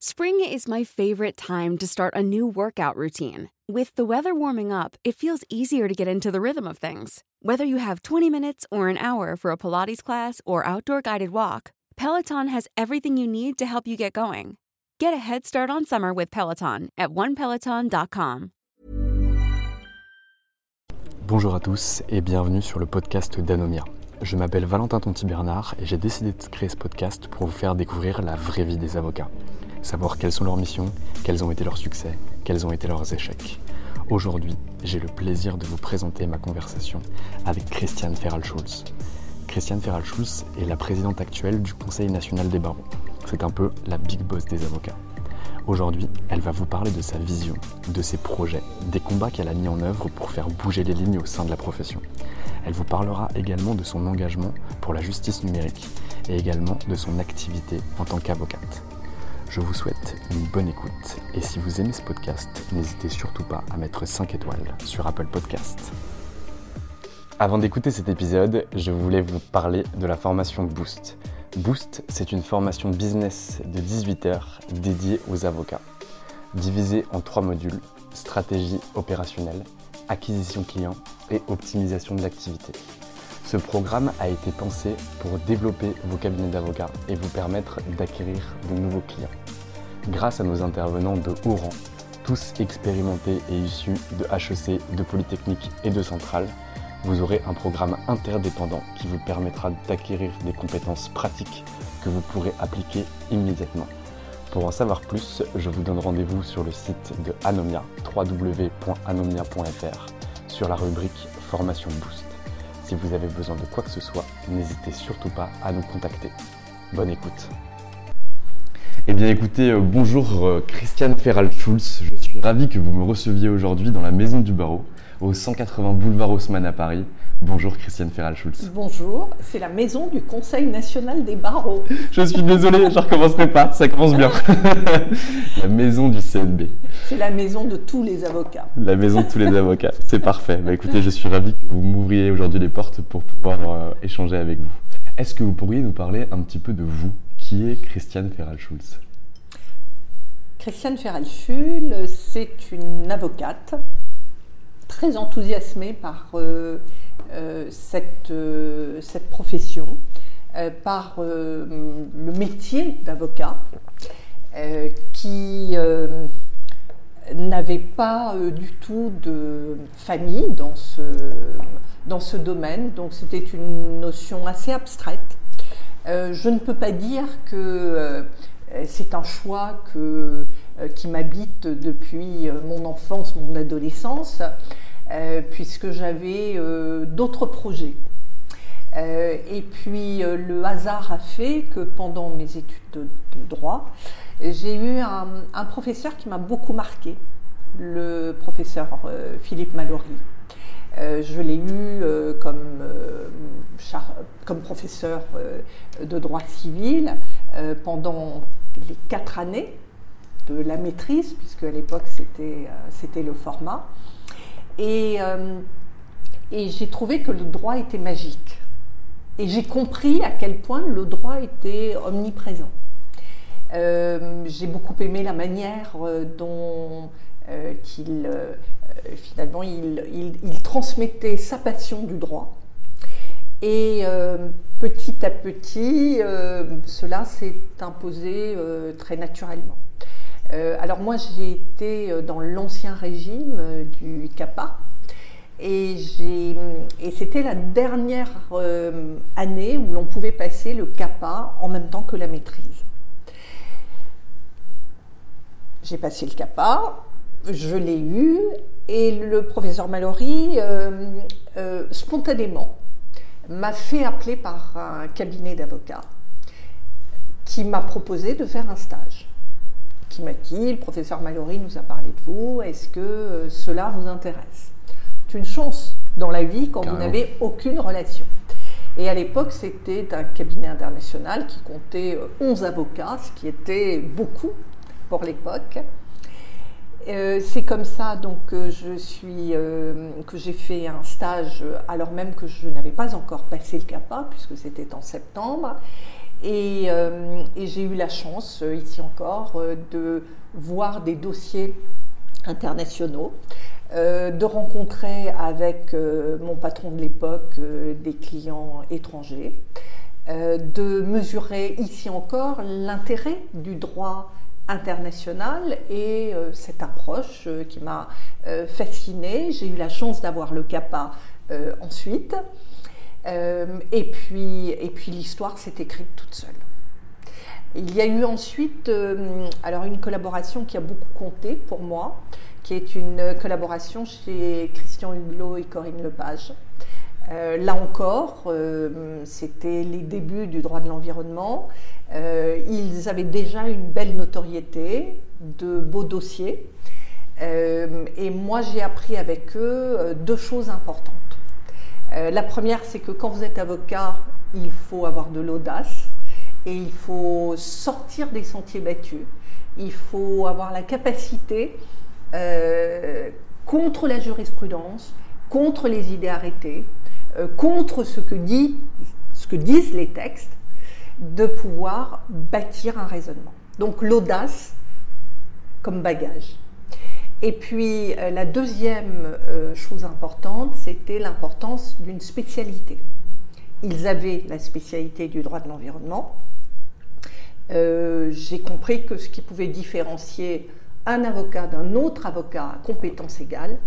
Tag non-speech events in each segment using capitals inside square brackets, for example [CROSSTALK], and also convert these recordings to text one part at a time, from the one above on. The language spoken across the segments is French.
Spring is my favorite time to start a new workout routine. With the weather warming up, it feels easier to get into the rhythm of things. Whether you have 20 minutes or an hour for a Pilates class or outdoor guided walk, Peloton has everything you need to help you get going. Get a head start on summer with Peloton at onepeloton.com. Bonjour à tous et bienvenue sur le podcast d'Anomia. Je m'appelle Valentin Tonti-Bernard et j'ai décidé de créer ce podcast pour vous faire découvrir la vraie vie des avocats. Savoir quelles sont leurs missions, quels ont été leurs succès, quels ont été leurs échecs. Aujourd'hui, j'ai le plaisir de vous présenter ma conversation avec Christiane Ferral-Schulz. Christiane Ferral-Schulz est la présidente actuelle du Conseil national des barreaux. C'est un peu la big boss des avocats. Aujourd'hui, elle va vous parler de sa vision, de ses projets, des combats qu'elle a mis en œuvre pour faire bouger les lignes au sein de la profession. Elle vous parlera également de son engagement pour la justice numérique et également de son activité en tant qu'avocate. Je vous souhaite une bonne écoute et si vous aimez ce podcast, n'hésitez surtout pas à mettre 5 étoiles sur Apple Podcast. Avant d'écouter cet épisode, je voulais vous parler de la formation Boost. Boost, c'est une formation business de 18 heures dédiée aux avocats, divisée en trois modules stratégie opérationnelle, acquisition client et optimisation de l'activité. Ce programme a été pensé pour développer vos cabinets d'avocats et vous permettre d'acquérir de nouveaux clients. Grâce à nos intervenants de haut rang, tous expérimentés et issus de HEC, de Polytechnique et de Centrale, vous aurez un programme interdépendant qui vous permettra d'acquérir des compétences pratiques que vous pourrez appliquer immédiatement. Pour en savoir plus, je vous donne rendez-vous sur le site de Anomia, www.anomia.fr, sur la rubrique Formation Boost. Si vous avez besoin de quoi que ce soit, n'hésitez surtout pas à nous contacter. Bonne écoute. Eh bien écoutez, euh, bonjour euh, Christiane Ferral-Schulz, je suis ravi que vous me receviez aujourd'hui dans la Maison du Barreau, au 180 boulevard Haussmann à Paris. Bonjour Christiane Ferral-Schulz. Bonjour, c'est la maison du Conseil national des barreaux. [LAUGHS] Je suis désolé, je ne recommencerai pas, ça commence bien. [LAUGHS] la maison du CNB. C'est la maison de tous les avocats. La maison de tous les avocats, c'est parfait. Bah, écoutez, je suis ravi que vous m'ouvriez aujourd'hui les portes pour pouvoir euh, échanger avec vous. Est-ce que vous pourriez nous parler un petit peu de vous? Qui est Christiane Ferral-Schulz Christiane Ferral-Schulz, c'est une avocate très enthousiasmée par euh, euh, cette, euh, cette, profession, par le métier d'avocat, qui n'avait pas du tout de famille dans ce, dans ce domaine, donc c'était une notion assez abstraite. je ne peux pas dire que c'est un choix que, qui m'habite depuis mon enfance, mon adolescence. Euh, puisque j'avais euh, d'autres projets. Euh, et puis le hasard a fait que pendant mes études de, droit, j'ai eu un, professeur qui m'a beaucoup marqué, le professeur Philippe Mallory. je l'ai eu comme, comme, professeur de droit civil pendant les quatre années de la maîtrise, puisque à l'époque c'était le format. Euh, et, j'ai trouvé que le droit était magique. Et j'ai compris à quel point le droit était omniprésent. Euh, j'ai beaucoup aimé la manière euh, dont finalement il, transmettait sa passion du droit Et petit à petit, cela s'est imposé très naturellement. Alors moi, j'ai été dans l'ancien régime du CAPA, et, c'était la dernière année où l'on pouvait passer le CAPA en même temps que la maîtrise. J'ai passé le CAPA, je l'ai eu, et le professeur Mallory, euh, euh, spontanément, m'a fait appeler par un cabinet d'avocats qui m'a proposé de faire un stage. Qui m'a dit, le professeur Mallory nous a parlé de vous, est-ce que euh, cela vous intéresse? C'est une chance dans la vie quand vous n'avez aucune relation. Et à l'époque, c'était un cabinet international qui comptait 11 avocats, ce qui était beaucoup pour l'époque. Euh, c'est comme ça donc que je suis euh, que j'ai fait un stage alors même que je n'avais pas encore passé le CAPA puisque c'était en septembre et, euh, et j'ai eu la chance ici encore de voir des dossiers internationaux, de rencontrer avec mon patron de l'époque des clients étrangers, de mesurer ici encore l'intérêt du droit international et euh, cette approche euh, qui m'a euh, fascinée. J'ai eu la chance d'avoir le CAPA ensuite. Et puis, et puis l'histoire s'est écrite toute seule. Il y a eu ensuite alors une collaboration qui a beaucoup compté pour moi, qui est une collaboration chez Christian Huglot et Corinne Lepage. là encore, c'était les débuts du droit de l'environnement. Euh, ils avaient déjà une belle notoriété, de beaux dossiers. Euh, et moi, j'ai appris avec eux euh, deux choses importantes. La première, c'est que quand vous êtes avocat, il faut avoir de l'audace et il faut sortir des sentiers battus. Il faut avoir la capacité, contre la jurisprudence, contre les idées arrêtées, contre ce que, dit, ce que disent les textes, de pouvoir bâtir un raisonnement. Donc l'audace comme bagage. Et puis euh, la deuxième euh, chose importante, c'était l'importance d'une spécialité. Ils avaient la spécialité du droit de l'environnement. Euh, j'ai compris que ce qui pouvait différencier un avocat d'un autre avocat à compétence égale,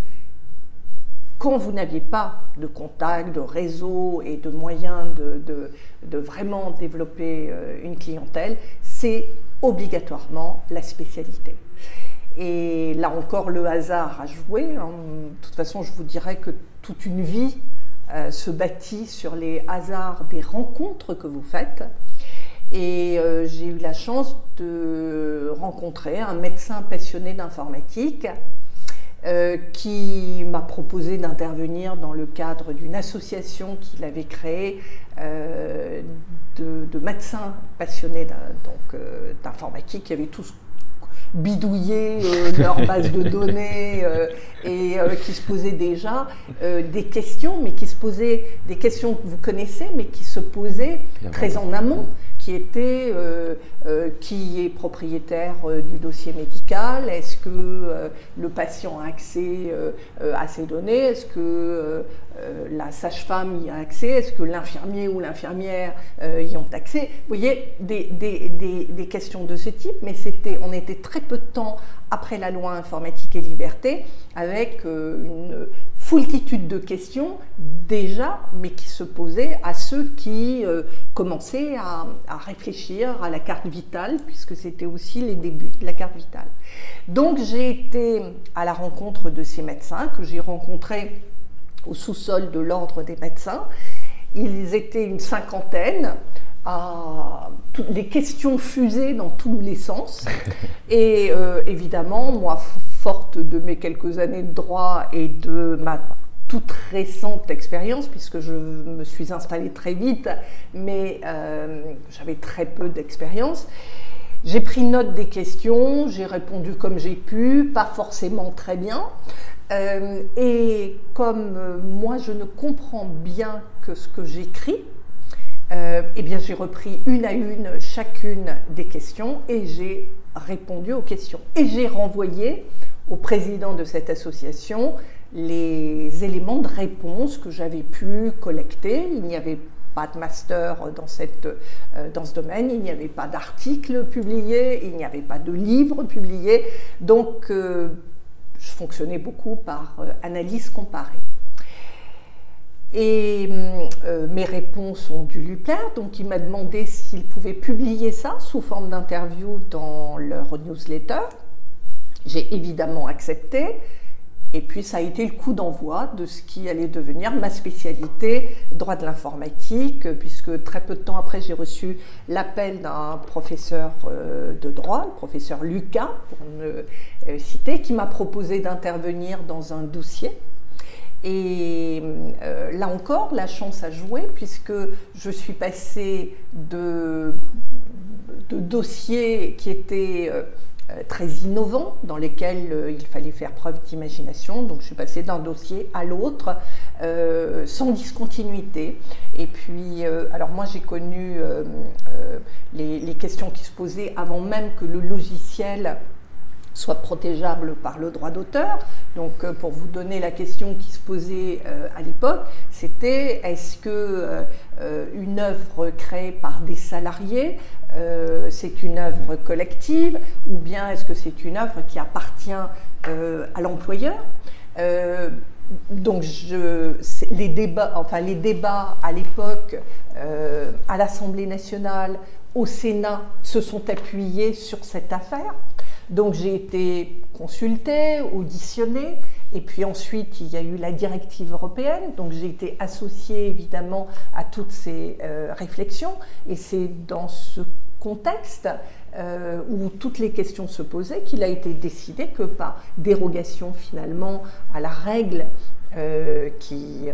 quand vous n'aviez pas de contact, de réseau et de moyens de, vraiment développer une clientèle, c'est obligatoirement la spécialité. Et là encore, le hasard a joué. Hein. De toute façon, je vous dirais que toute une vie euh, se bâtit sur les hasards des rencontres que vous faites. Et euh, j'ai eu la chance de rencontrer un médecin passionné d'informatique euh, qui m'a proposé d'intervenir dans le cadre d'une association qu'il avait créée de, médecins passionnés d'informatique qui avaient tous bidouillé leur [LAUGHS] base de données et qui se posaient déjà des questions, mais qui se posaient des questions que vous connaissez, mais qui se posaient très en amont qui était euh, euh, qui est propriétaire euh, du dossier médical, est-ce que le patient a accès à ces données, est-ce que la sage-femme y a accès, est-ce que l'infirmier ou l'infirmière y ont accès? Vous voyez, des, des, des, des questions de ce type, mais c'était, on était très peu de temps après la loi informatique et liberté avec une foultitude de questions déjà, mais qui se posaient à ceux qui euh, commençaient à, réfléchir à la carte vitale, puisque c'était aussi les débuts de la carte vitale. Donc j'ai été à la rencontre de ces médecins que j'ai rencontrés au sous-sol de l'ordre des médecins. Ils étaient une cinquantaine à les questions fusées dans tous les sens. [LAUGHS] Et euh, évidemment, moi, forte de mes quelques années de droit et de ma toute récente expérience, puisque je me suis installée très vite, mais euh, j'avais très peu d'expérience. J'ai pris note des questions, j'ai répondu comme j'ai pu, pas forcément très bien. Euh, et comme euh, moi, je ne comprends bien que ce que j'écris, eh bien, j'ai repris une à une chacune des questions et j'ai répondu aux questions. Et j'ai renvoyé au président de cette association les éléments de réponse que j'avais pu collecter. Il n'y avait pas de master dans, cette, euh, dans ce domaine, il n'y avait pas d'articles publiés, il n'y avait pas de livres publiés. Donc, euh, je fonctionnais beaucoup par euh, analyse comparée. Et mes réponses ont dû lui plaire, donc il m'a demandé s'il pouvait publier ça sous forme d'interview dans leur newsletter. J'ai évidemment accepté. Et puis ça a été le coup d'envoi de ce qui allait devenir ma spécialité, droit de l'informatique, puisque très peu de temps après j'ai reçu l'appel d'un professeur euh, de droit, le professeur Lucas, pour me euh, citer, qui m'a proposé d'intervenir dans un dossier. Et euh, là encore, la chance a joué, puisque je suis passée de, de dossiers qui étaient très innovants dans lesquels euh, il fallait faire preuve d'imagination. Donc je suis passée d'un dossier à l'autre euh, sans discontinuité. Et puis, alors moi j'ai connu les, questions qui se posaient avant même que le logiciel soit protégeable par le droit d'auteur. Donc euh, pour vous donner la question qui se posait euh, à l'époque, c'était est-ce que euh, une œuvre créée par des salariés, c'est une œuvre collective ou bien est-ce que c'est une œuvre qui appartient à l'employeur? Donc je, les, débats, enfin, les débats à l'époque à l'Assemblée nationale, au Sénat, se sont appuyés sur cette affaire. Donc j'ai été consultée, auditionnée, et puis ensuite il y a eu la directive européenne, donc j'ai été associée évidemment à toutes ces euh, réflexions, et c'est dans ce contexte euh, où toutes les questions se posaient qu'il a été décidé que par dérogation finalement à la règle euh, qui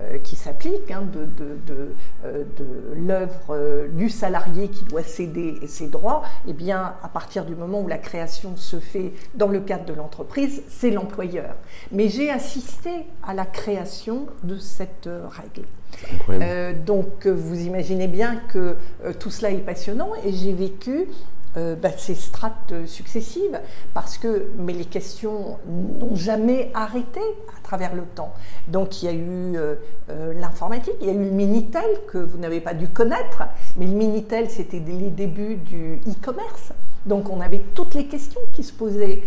euh, qui s'applique, hein, de, de, euh, de, l'œuvre euh, du salarié qui doit céder ses droits, eh bien, à partir du moment où la création se fait dans le cadre de l'entreprise, c'est l'employeur. Mais j'ai assisté à la création de cette règle. donc, vous imaginez bien que tout cela est passionnant et j'ai vécu euh, bah, ces strates successives, parce que mais les questions n'ont jamais arrêté à travers le temps. Donc il y a eu euh, euh, l'informatique, il y a eu le Minitel que vous n'avez pas dû connaître, mais le Minitel c'était les débuts du e-commerce. Donc on avait toutes les questions qui se posaient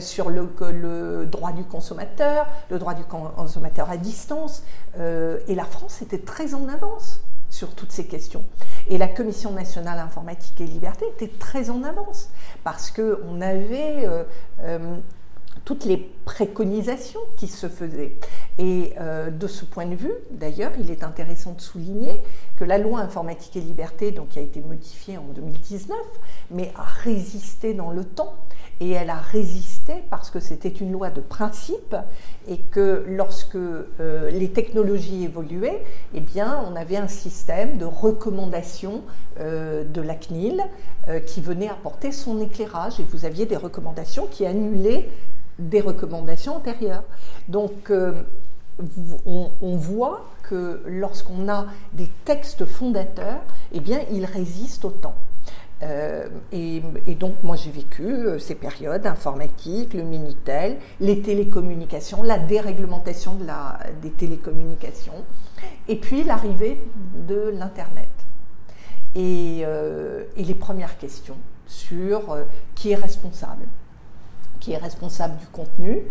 sur le, droit du consommateur, le droit du consommateur à distance, et la France était très en avance sur toutes ces questions. Et la Commission nationale informatique et liberté était très en avance parce qu'on avait euh, euh, toutes les préconisations qui se faisaient. Et euh, de ce point de vue, d'ailleurs, il est intéressant de souligner que la loi informatique et liberté, donc, qui a été modifiée en 2019, mais a résisté dans le temps et elle a résisté parce que c'était une loi de principe et que lorsque euh, les technologies évoluaient, eh on avait un système de recommandation euh, de la CNIL euh, qui venait apporter son éclairage et vous aviez des recommandations qui annulaient des recommandations antérieures. Donc, on, voit que lorsqu'on a des textes fondateurs, eh ils résistent au temps. Euh, et, donc, moi, j'ai vécu euh, ces périodes informatiques, le Minitel, les télécommunications, la déréglementation de la, des télécommunications, et puis l'arrivée de l'Internet. Et, euh, et, les premières questions sur qui est responsable, qui est responsable du contenu,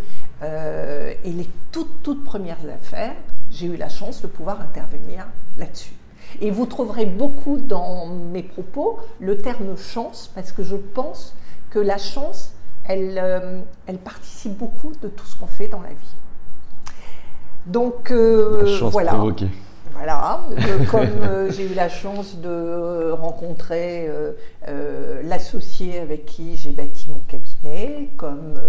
et les toutes, toutes premières affaires, j'ai eu la chance de pouvoir intervenir là-dessus. Et vous trouverez beaucoup dans mes propos le terme chance, parce que je pense que la chance, elle, euh, elle participe beaucoup de tout ce qu'on fait dans la vie. Donc euh, voilà. Voilà, euh, comme [LAUGHS] j'ai eu la chance de rencontrer l'associé avec qui j'ai bâti mon cabinet, comme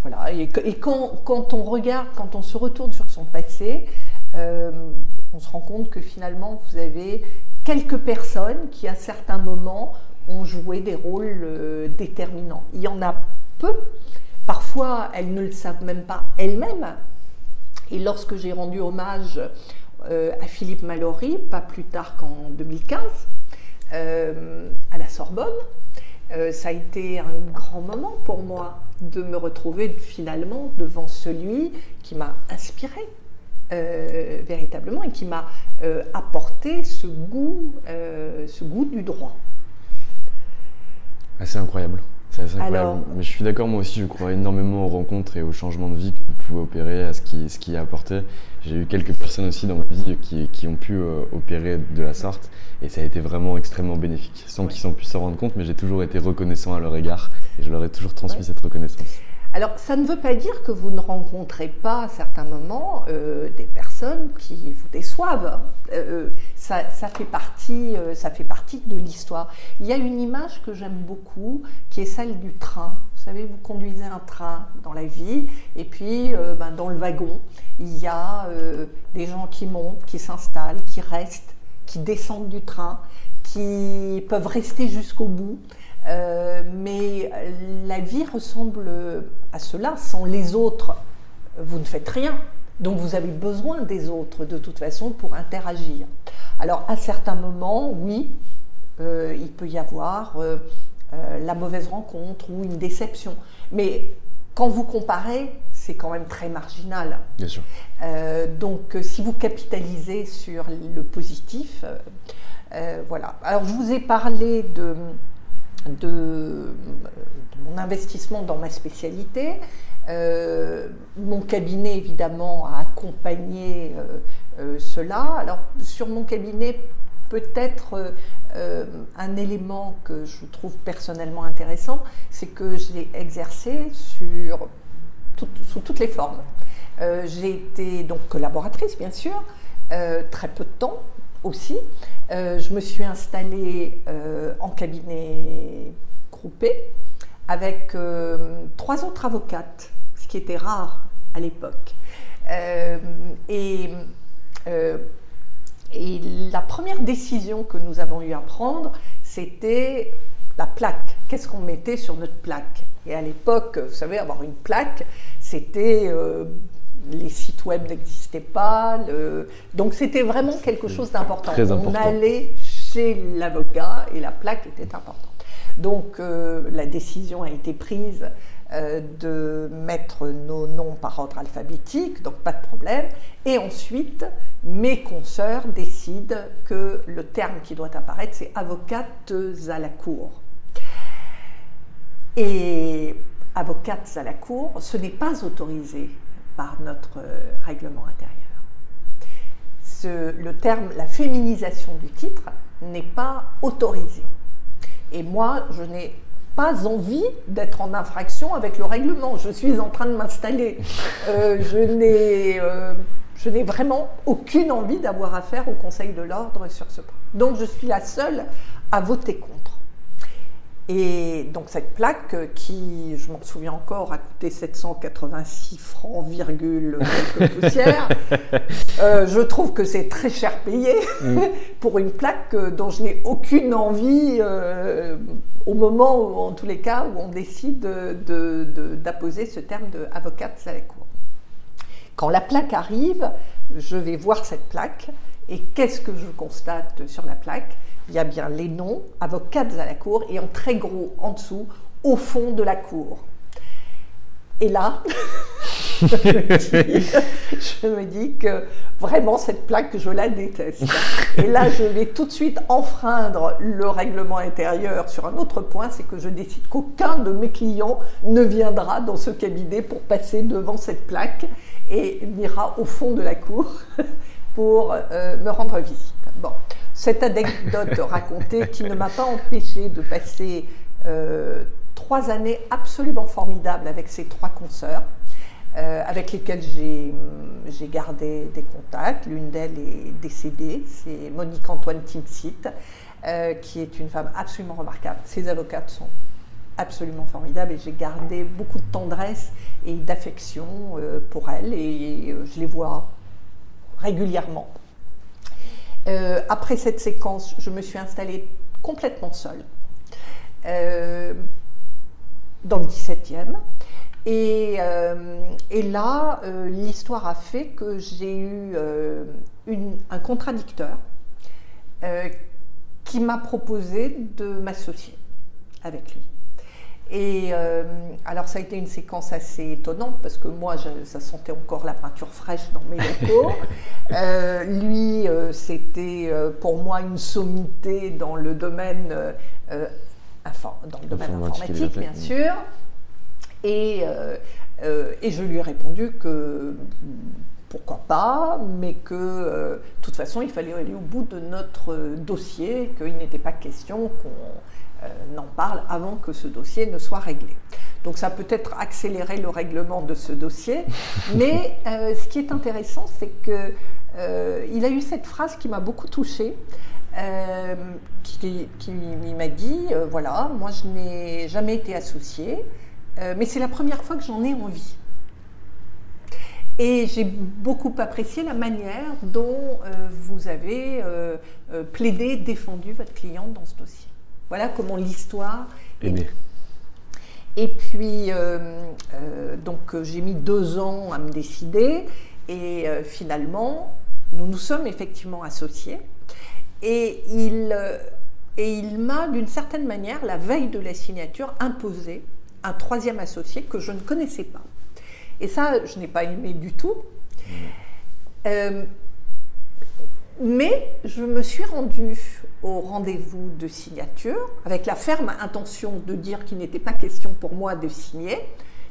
voilà, et, et quand, quand, on regarde, quand on se retourne sur son passé, on se rend compte que finalement, vous avez quelques personnes qui, à certains moments, ont joué des rôles euh, déterminants. Il y en a peu. Parfois, elles ne le savent même pas elles-mêmes. Et lorsque j'ai rendu hommage euh, à Philippe Mallory, pas plus tard qu'en 2015, euh, à la Sorbonne, ça a été un grand moment pour moi de me retrouver finalement devant celui qui m'a inspiré véritablement et qui m'a apporté ce goût, ce goût du droit. Ah, c'est incroyable. C'est incroyable. Mais je suis d'accord, moi aussi, je crois énormément aux rencontres et aux changements de vie que vous pouvez opérer, à ce qui, ce qui a apporté. J'ai eu quelques personnes aussi dans ma vie qui, qui ont pu euh, opérer de la sorte et ça a été vraiment extrêmement bénéfique, sans qu'ils puissent s'en rendre compte, mais j'ai toujours été reconnaissant à leur égard et je leur ai toujours transmis cette reconnaissance. Alors, ça ne veut pas dire que vous ne rencontrez pas à certains moments euh, des personnes qui vous déçoivent. Hein. Euh, ça, fait partie, euh, ça fait partie de l'histoire. Il y a une image que j'aime beaucoup, qui est celle du train. Vous savez, vous conduisez un train dans la vie, et puis ben, dans le wagon, il y a des gens qui montent, qui s'installent, qui restent, qui descendent du train, qui peuvent rester jusqu'au bout. Euh, mais la vie ressemble à cela. Sans les autres, vous ne faites rien. Donc vous avez besoin des autres de toute façon pour interagir. Alors à certains moments, oui, euh, il peut y avoir euh, la mauvaise rencontre ou une déception. Mais quand vous comparez, c'est quand même très marginal. Bien sûr. donc si vous capitalisez sur le positif, voilà. Alors je vous ai parlé de de, mon investissement dans ma spécialité. Euh, mon cabinet, évidemment, a accompagné euh, euh, cela. Alors, sur mon cabinet, peut-être un élément que je trouve personnellement intéressant, c'est que j'ai exercé sur sous toutes les formes. j'ai été donc collaboratrice, bien sûr, très peu de temps, aussi. Euh, je me suis installée euh, en cabinet groupé avec euh, trois autres avocates, ce qui était rare à l'époque. et, et la première décision que nous avons eu à prendre, c'était la plaque. Qu'est-ce qu'on mettait sur notre plaque? Et à l'époque, vous savez, avoir une plaque, c'était les sites web n'existaient pas. Donc c'était vraiment quelque chose d'important. On allait chez l'avocat et la plaque était importante. Donc euh, la décision a été prise euh, de mettre nos noms par ordre alphabétique, donc pas de problème. Et ensuite, mes consoeurs décident que le terme qui doit apparaître, c'est avocates à la cour. Et avocates à la cour, ce n'est pas autorisé par notre euh, règlement intérieur. le terme, la féminisation du titre n'est pas autorisé. Et moi, je n'ai pas envie d'être en infraction avec le règlement. Je suis en train de m'installer. Euh, euh, je n'ai vraiment aucune envie d'avoir affaire au Conseil de l'ordre sur ce point. Donc je suis la seule à voter contre. Et donc cette plaque euh, qui, je m'en souviens encore, a coûté 786 francs, virgule, poussière, [LAUGHS] euh, je trouve que c'est très cher payé mm. [LAUGHS] pour une plaque euh, dont je n'ai aucune envie au moment où, en tous les cas, où on décide d'apposer ce terme de avocate à la cour. Quand la plaque arrive, je vais voir cette plaque et qu'est-ce que je constate sur la plaque? Il y a bien les noms, avocates à la cour, et en très gros en dessous, au fond de la cour. Et là, [LAUGHS] je, me dis, que vraiment cette plaque, je la déteste. Et là, je vais tout de suite enfreindre le règlement intérieur sur un autre point, c'est que je décide qu'aucun de mes clients ne viendra dans ce cabinet pour passer devant cette plaque et n'ira au fond de la cour [LAUGHS] pour euh, me rendre visite. Bon, cette anecdote [LAUGHS] racontée qui ne m'a pas empêché de passer euh, trois années absolument formidables avec ces trois consoeurs. Euh, avec lesquelles j'ai gardé des contacts. L'une d'elles est décédée, c'est Monique Antoine Timsit, euh, qui est une femme absolument remarquable. Ses avocates sont absolument formidables et j'ai gardé beaucoup de tendresse et d'affection pour elles et je les vois régulièrement. Euh, après cette séquence, je me suis installée complètement seule euh, dans le 17e. Euh, et, là, l'histoire a fait que j'ai eu un contradicteur qui m'a proposé de m'associer avec lui. Et euh, alors ça a été une séquence assez étonnante parce que moi, ça sentait encore la peinture fraîche dans mes [LAUGHS] locaux. Euh, lui, euh, c'était pour moi une sommité dans le domaine, dans le domaine informatique, bien sûr. Et, et je lui ai répondu que pourquoi pas, mais que de toute façon, il fallait aller au bout de notre dossier, qu'il n'était pas question qu'on n'en parle avant que ce dossier ne soit réglé. Donc ça peut être accélérer le règlement de ce dossier, [LAUGHS] mais euh, ce qui est intéressant, c'est qu'il euh, a eu cette phrase qui m'a beaucoup touchée. qui, m'a dit, voilà, moi je n'ai jamais été associée, mais c'est la première fois que j'en ai envie. Et j'ai beaucoup apprécié la manière dont vous avez plaidé, défendu votre cliente dans ce dossier. Voilà comment l'histoire est née. Et puis, euh, euh, donc, j'ai mis deux ans à me décider. Et euh, finalement, nous nous sommes effectivement associés. Et il, et il m'a, d'une certaine manière, la veille de la signature, imposé un troisième associé que je ne connaissais pas. Et ça, je n'ai pas aimé du tout. Mmh. Mais je me suis rendue au rendez-vous de signature avec la ferme intention de dire qu'il n'était pas question pour moi de signer.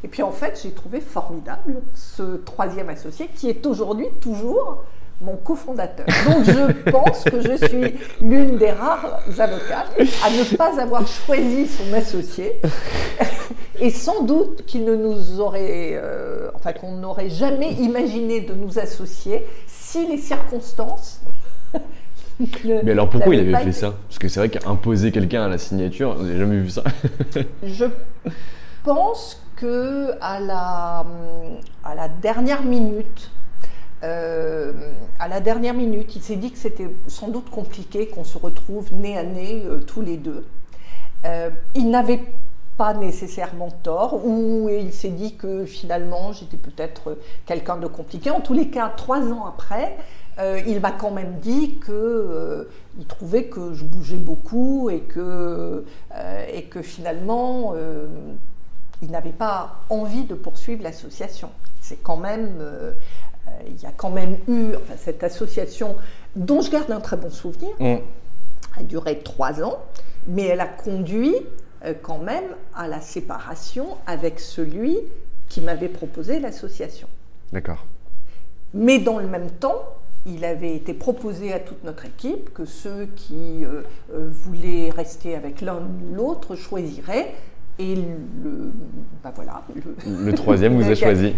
Et puis en fait, j'ai trouvé formidable ce troisième associé qui est aujourd'hui toujours mon cofondateur. Donc je [LAUGHS] pense que je suis l'une des rares avocates à ne pas avoir choisi son associé. Et sans doute qu'il ne nous aurait, euh, enfin qu'on n'aurait jamais imaginé de nous associer si les circonstances mais alors pourquoi il avait fait ça Parce que c'est vrai qu'imposer quelqu'un à la signature, j'ai jamais vu ça. [LAUGHS] je pense que à la, à la dernière minute, euh, à la dernière minute, il s'est dit que c'était sans doute compliqué qu'on se retrouve nez à nez euh, tous les deux. Euh, il n'avait pas nécessairement tort, ou il s'est dit que finalement j'étais peut-être quelqu'un de compliqué. En tous les cas, trois ans après, euh, il m'a quand même dit qu'il euh, trouvait que je bougeais beaucoup et que, euh, et que finalement, il n'avait pas envie de poursuivre l'association. C'est quand même, il y a quand même eu cette association dont je garde un très bon souvenir. Mm. a duré trois ans, mais elle a conduit quand même à la séparation avec celui qui m'avait proposé l'association. D'accord. Mais dans le même temps, il avait été proposé à toute notre équipe que ceux qui euh, euh, voulaient rester avec l'un ou l'autre choisiraient. Et le, ben voilà, le, troisième vous [LAUGHS] a choisi.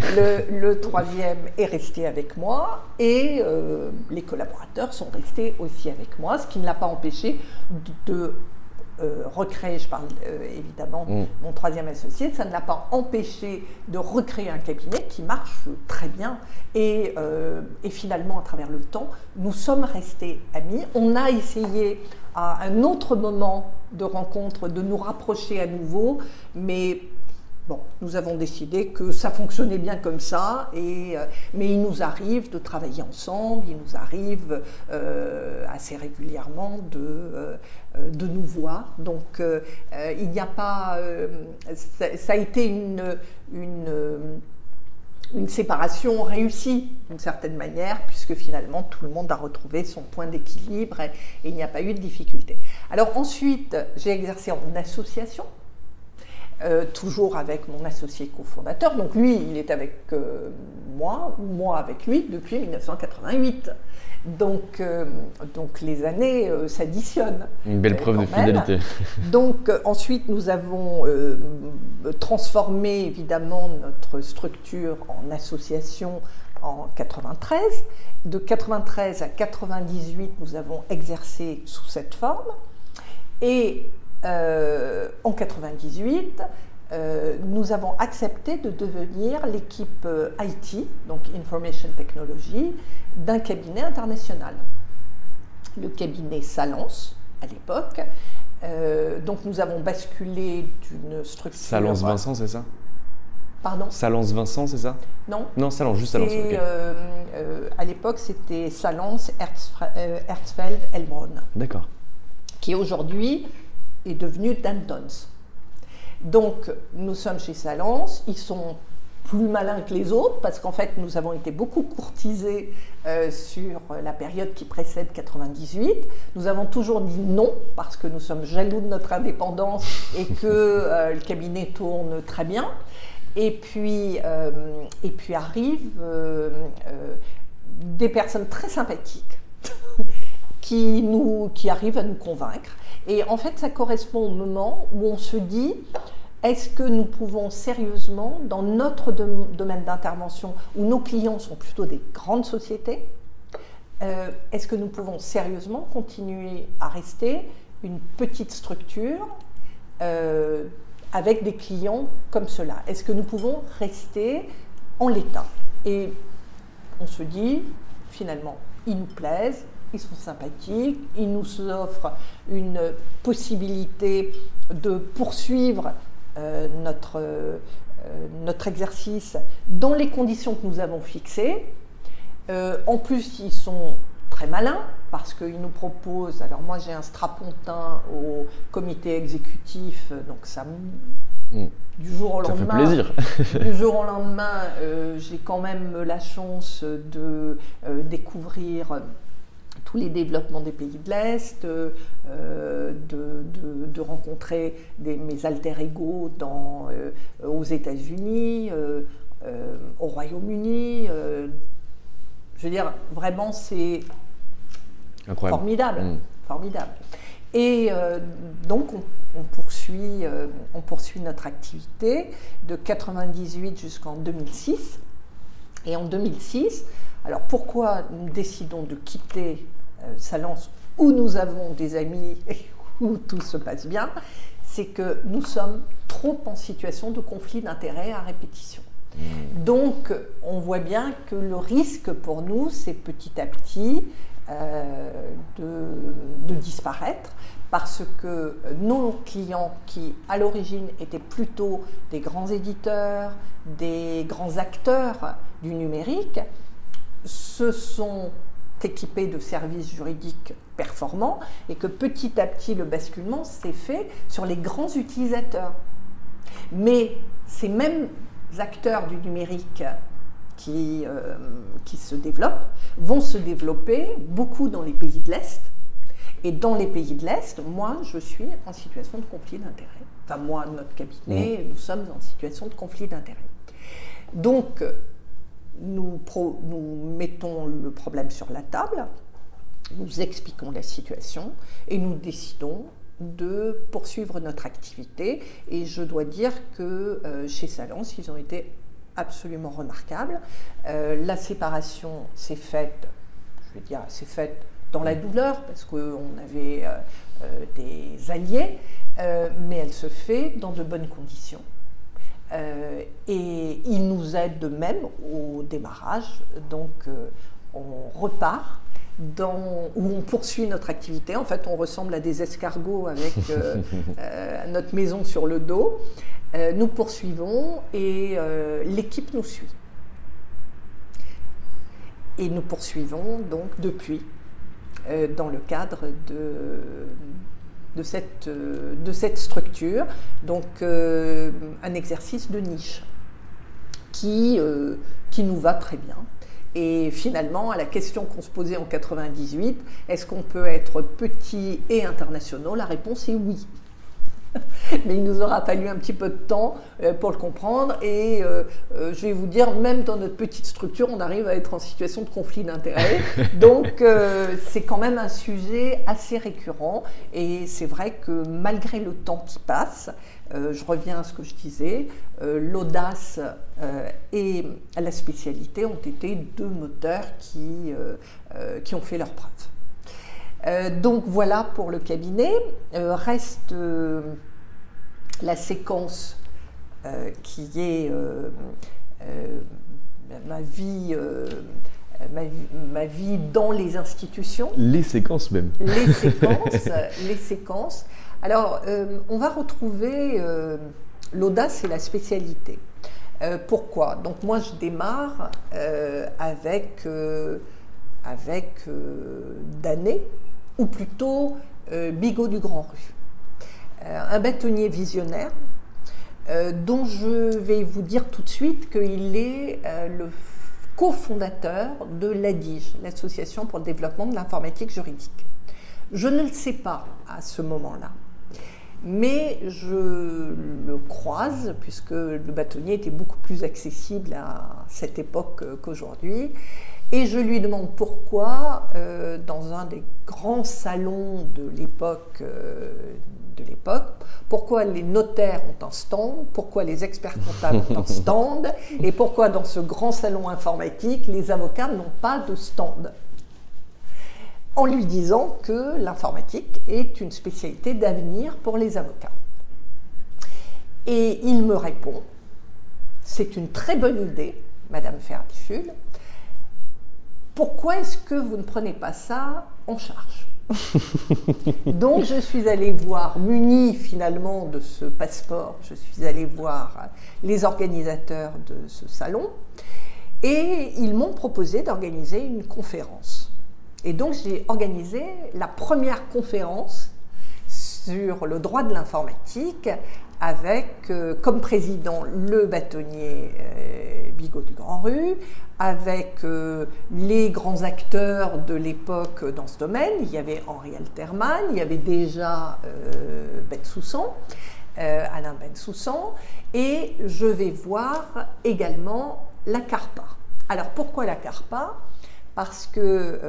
Le, troisième est resté avec moi et euh, les collaborateurs sont restés aussi avec moi, ce qui ne l'a pas empêché de euh, recréer, je parle euh, évidemment mm. mon troisième associé, ça ne l'a pas empêché de recréer un cabinet qui marche très bien. Et, euh, et, finalement, à travers le temps, nous sommes restés amis. On a essayé à un autre moment de rencontre de nous rapprocher à nouveau, mais Bon, nous avons décidé que ça fonctionnait bien comme ça, et, euh, mais il nous arrive de travailler ensemble, il nous arrive euh, assez régulièrement de, euh, de nous voir. Donc il n'y a pas... Ça, a été une, une, une séparation réussie d'une certaine manière, puisque finalement tout le monde a retrouvé son point d'équilibre et il n'y a pas eu de difficulté. Alors ensuite, j'ai exercé en association euh, toujours avec mon associé cofondateur. Donc lui, il est avec euh, moi, moi avec lui depuis 1988. Donc, euh, donc les années s'additionnent. Une belle preuve de fidélité. [LAUGHS] Donc ensuite, nous avons transformé évidemment notre structure en association en 93. De 93 à 98, nous avons exercé sous cette forme. Et euh, en 98, euh, nous avons accepté de devenir l'équipe euh, IT, donc Information Technology, d'un cabinet international. Le cabinet Salance, à l'époque. donc nous avons basculé d'une structure... Salance Vincent, c'est ça? Pardon? Salance Vincent, c'est ça? Non. Non, Salance, juste Salance. à l'époque, c'était Salance Herzfeld Elbron. D'accord. Qui aujourd'hui est devenu Dantons. Donc, nous sommes chez Salence, ils sont plus malins que les autres parce qu'en fait, nous avons été beaucoup courtisés euh, sur la période qui précède 98. Nous avons toujours dit non parce que nous sommes jaloux de notre indépendance et que [LAUGHS] euh, le cabinet tourne très bien. Et puis, euh, et puis arrivent des personnes très sympathiques [LAUGHS] qui, nous, qui arrivent à nous convaincre. Et en fait, ça correspond au moment où on se dit, est-ce que nous pouvons sérieusement, dans notre domaine d'intervention, où nos clients sont plutôt des grandes sociétés, euh, est-ce que nous pouvons sérieusement continuer à rester une petite structure euh, avec des clients comme cela? Est-ce que nous pouvons rester en l'état? Et on se dit, finalement, ils nous plaisent, ils sont sympathiques, ils nous offrent une possibilité de poursuivre euh, notre, euh, notre exercice dans les conditions que nous avons fixées. Euh, en plus, ils sont très malins parce qu'ils nous proposent. Alors, moi, j'ai un strapontin au comité exécutif, donc ça. Mm. Du jour au Ça lendemain, fait plaisir. [LAUGHS] du jour au lendemain, j'ai quand même la chance de découvrir tous les développements des pays de l'Est, euh, de, rencontrer mes alter ego dans, euh, aux États-Unis, euh, au Royaume-Uni. je veux dire, vraiment, c'est formidable. Mm. formidable. Et donc, on, poursuit, on poursuit notre activité de 98 jusqu'en 2006. Et en 2006, alors pourquoi nous décidons de quitter euh, Salence, où nous avons des amis [LAUGHS] et où tout se passe bien, c'est que nous sommes trop en situation de conflit d'intérêts à répétition. Mmh. Donc, on voit bien que le risque pour nous, c'est petit à petit euh, de, de, disparaître parce que nos clients qui, à l'origine, étaient plutôt des grands éditeurs, des grands acteurs du numérique, se sont équipés de services juridiques performants et que petit à petit le basculement s'est fait sur les grands utilisateurs. Mais ces mêmes acteurs du numérique qui, euh, qui se développent vont se développer beaucoup dans les pays de l'Est. Et dans les pays de l'Est, moi, je suis en situation de conflit d'intérêts. Enfin, moi, notre cabinet, mmh. nous sommes en situation de conflit d'intérêts. Donc, nous, mettons le problème sur la table, nous expliquons la situation et nous décidons de poursuivre notre activité. Et je dois dire que euh, chez Salence, ils ont été absolument remarquables. Euh, la séparation s'est faite, je veux dire, s'est faite dans la douleur parce qu'on avait euh, des alliés, mais elle se fait dans de bonnes conditions. Euh, et il nous aide de même au démarrage. Donc euh, on repart dans, où on poursuit notre activité. En fait, on ressemble à des escargots avec euh, [LAUGHS] notre maison sur le dos. nous poursuivons et l'équipe nous suit. Et nous poursuivons donc depuis dans le cadre de, de cette, euh, de cette structure. Donc euh, un exercice de niche qui, euh, qui nous va très bien. Et finalement, à la question qu'on se posait en 98, est-ce qu'on peut être petit et international? La réponse est oui. [LAUGHS] mais il nous aura fallu un petit peu de temps euh, pour le comprendre. Et euh, euh, je vais vous dire, même dans notre petite structure, on arrive à être en situation de conflit d'intérêts. [LAUGHS] Donc c'est quand même un sujet assez récurrent. Et c'est vrai que malgré le temps qui passe, je reviens à ce que je disais, l'audace et la spécialité ont été deux moteurs qui, qui ont fait leur preuve. Euh, donc voilà pour le cabinet. Euh, reste euh, la séquence qui est ma vie. Ma, vie dans les institutions. Les séquences même. Les [LAUGHS] séquences. les séquences. Alors, on va retrouver l'audace et la spécialité. pourquoi? Donc moi, je démarre avec, avec d'années ou plutôt euh, Bigot du Grand Rue. Euh, un bâtonnier visionnaire dont je vais vous dire tout de suite qu'il est le cofondateur de l'ADIGE, l'Association pour le développement de l'informatique juridique. Je ne le sais pas à ce moment-là, mais je le croise, puisque le bâtonnier était beaucoup plus accessible à cette époque qu'aujourd'hui, et je lui demande pourquoi, euh, dans un des grands salons de l'époque, euh, de l'époque, pourquoi les notaires ont un stand, pourquoi les experts comptables ont un stand, et pourquoi dans ce grand salon informatique, les avocats n'ont pas de stand. En lui disant que l'informatique est une spécialité d'avenir pour les avocats. Et il me répond, c'est une très bonne idée, Madame Ferdiful, pourquoi est-ce que vous ne prenez pas ça en charge [LAUGHS] Donc je suis allée voir, munie finalement de ce passeport, je suis allée voir les organisateurs de ce salon et ils m'ont proposé d'organiser une conférence. Et donc j'ai organisé la première conférence sur le droit de l'informatique avec euh, comme président le bâtonnier euh, Bigot du Grand Rue, avec euh, les grands acteurs de l'époque dans ce domaine. Il y avait Henri Alterman, il y avait déjà Ben Soussan, Alain Ben Soussan, et je vais voir également la CARPA. Alors pourquoi la CARPA? Parce que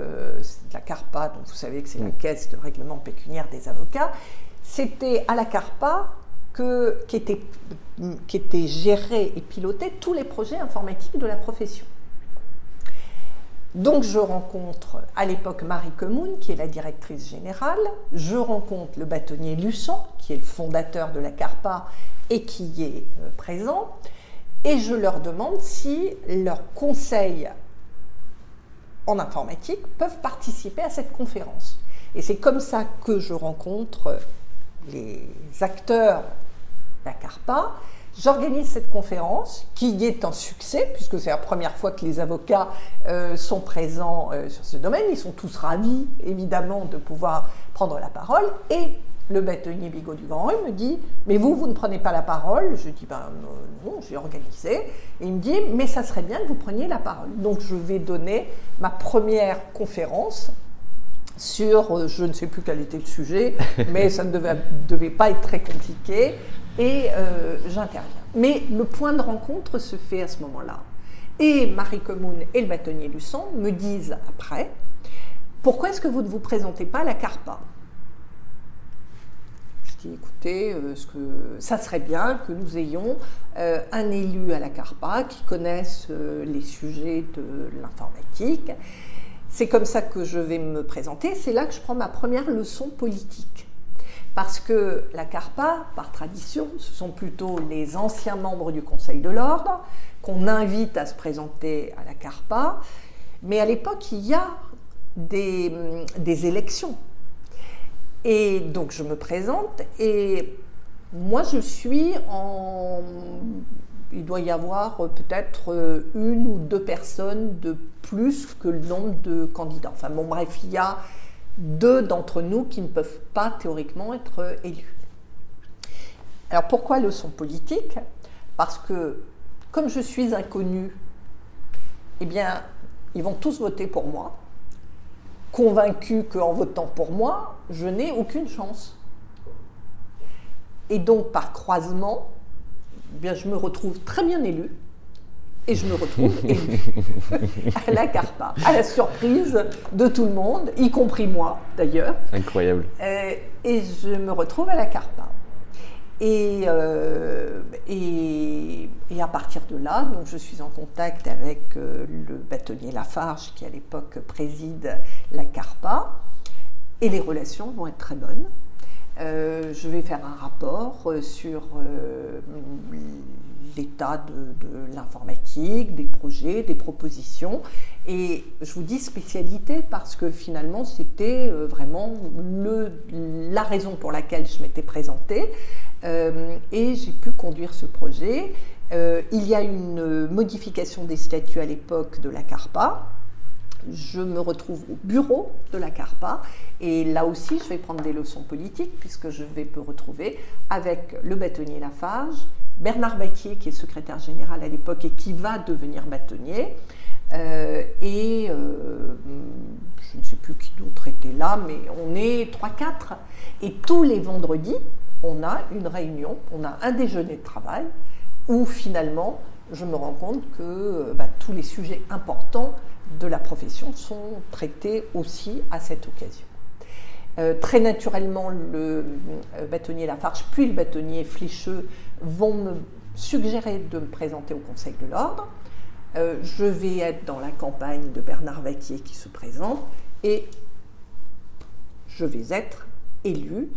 la CARPA, donc vous savez que c'est la caisse de règlement pécuniaire des avocats, c'était à la CARPA que, qui, était, qui était géré et piloté tous les projets informatiques de la profession. Donc je rencontre à l'époque Marie Comoun, qui est la directrice générale, je rencontre le bâtonnier Luçon, qui est le fondateur de la CARPA et qui est euh, présent, et je leur demande si leurs conseils en informatique peuvent participer à cette conférence. Et c'est comme ça que je rencontre les acteurs la CARPA. J'organise cette conférence qui est un succès puisque c'est la première fois que les avocats euh, sont présents euh, sur ce domaine. Ils sont tous ravis évidemment de pouvoir prendre la parole et le bâtonnier Bigot du Grand Rue me dit Mais vous, vous ne prenez pas la parole? Je dis Ben non, j'ai organisé. Et il me dit Mais ça serait bien que vous preniez la parole. Donc je vais donner ma première conférence sur, euh, je ne sais plus quel était le sujet, [LAUGHS] mais ça ne devait, devait pas être très compliqué, et euh, j'interviens. Mais le point de rencontre se fait à ce moment-là. Et Marie Comoun et le bâtonnier Luçon me disent après, pourquoi est-ce que vous ne vous présentez pas à la CARPA? Je dis, écoutez, euh, ce que, ça serait bien que nous ayons euh, un élu à la CARPA qui connaisse les sujets de l'informatique. C'est comme ça que je vais me présenter. C'est là que je prends ma première leçon politique parce que la CARPA, par tradition, ce sont plutôt les anciens membres du Conseil de l'ordre qu'on invite à se présenter à la CARPA, mais à l'époque, il y a des, des, élections. Et donc je me présente et moi je suis en... Il doit y avoir peut-être une ou deux personnes de plus que le nombre de candidats. Enfin bon bref, il y a deux d'entre nous qui ne peuvent pas théoriquement être élus. Alors pourquoi leçon politique Parce que comme je suis inconnu, eh bien, ils vont tous voter pour moi, convaincus qu'en votant pour moi, je n'ai aucune chance. Et donc, par croisement, eh je me retrouve très bien élu, et je me retrouve [LAUGHS] à la Carpa, à la surprise de tout le monde, y compris moi d'ailleurs. Incroyable. Euh, et je me retrouve à la Carpa. Euh, et, et, à partir de là, donc je suis en contact avec euh, le bâtonnier Lafarge qui à l'époque préside la Carpa, et les relations vont être très bonnes. Je vais faire un rapport sur l'état de, l'informatique, des projets, des propositions. Et je vous dis spécialité parce que finalement, c'était euh, vraiment le, la raison pour laquelle je m'étais présentée. Euh, et j'ai pu conduire ce projet. Euh, il y a une modification des statuts à l'époque de la CARPA. Je me retrouve au bureau de la CARPA et là aussi je vais prendre des leçons politiques puisque je vais me retrouver avec le bâtonnier Lafarge, Bernard Baquier, qui est secrétaire général à l'époque et qui va devenir bâtonnier, et je ne sais plus qui d'autre était là, mais on est 3-4. Et tous les vendredis, on a une réunion, on a un déjeuner de travail où finalement, je me rends compte que bah, tous les sujets importants de la profession sont traités aussi à cette occasion. Euh, très naturellement, le euh, bâtonnier Lafarge puis le bâtonnier Flicheux vont me suggérer de me présenter au Conseil de l'Ordre. Euh, je vais être dans la campagne de Bernard Vaquier qui se présente et je vais être élu.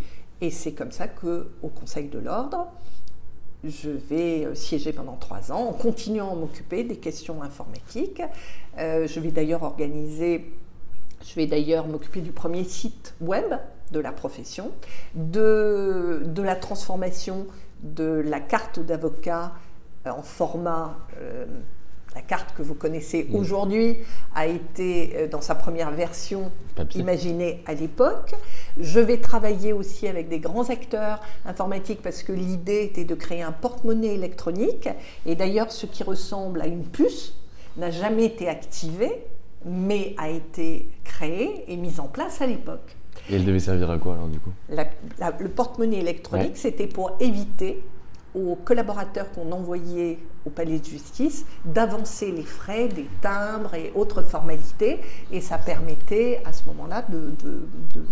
Et c'est comme ça qu'au Conseil de l'Ordre, je vais euh, siéger pendant trois ans en continuant à m'occuper des questions informatiques. Euh, je vais d'ailleurs organiser, je vais d'ailleurs m'occuper du premier site web de la profession, de, la transformation de la carte d'avocat en format euh, la carte que vous connaissez mm. aujourd'hui a été euh, dans sa première version imaginée à l'époque. Je vais travailler aussi avec des grands acteurs informatiques parce que l'idée était de créer un porte-monnaie électronique. Et d'ailleurs, ce qui ressemble à une puce n'a jamais été activé, mais a été créé et mis en place à l'époque. Et elle devait servir à quoi alors du coup? Le porte-monnaie électronique, c'était pour éviter aux collaborateurs qu'on envoyait au palais de justice d'avancer les frais des timbres et autres formalités. Et ça permettait à ce moment-là de,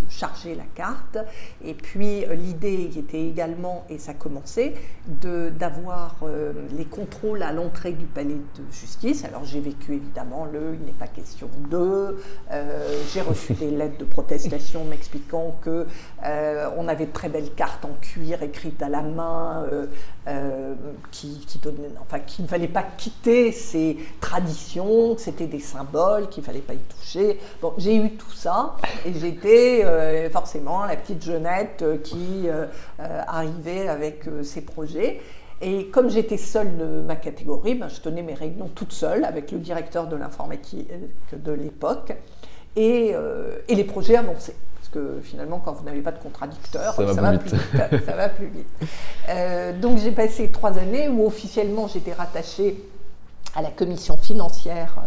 charger la carte. Et puis euh, l'idée était également et ça commençait d'avoir euh, les contrôles à l'entrée du palais de justice. Alors j'ai vécu évidemment le il n'est pas question de euh, j'ai reçu des lettres de protestation m'expliquant que on avait de très belles cartes en cuir écrites à la main qui, qui ne fallait pas quitter ces traditions, que c'était des symboles, qu'il ne fallait pas y toucher. Bon, j'ai eu tout ça et j'étais euh, forcément la petite jeunette euh, qui euh, arrivait avec ses projets. Et comme j'étais seule de ma catégorie, ben, je tenais mes réunions toute seule avec le directeur de l'informatique de l'époque et, et les projets avançaient que finalement, quand vous n'avez pas de contradicteur, ça, va, plus vite. ça va plus vite. [LAUGHS] Euh, donc j'ai passé trois années où officiellement j'étais rattachée à la commission financière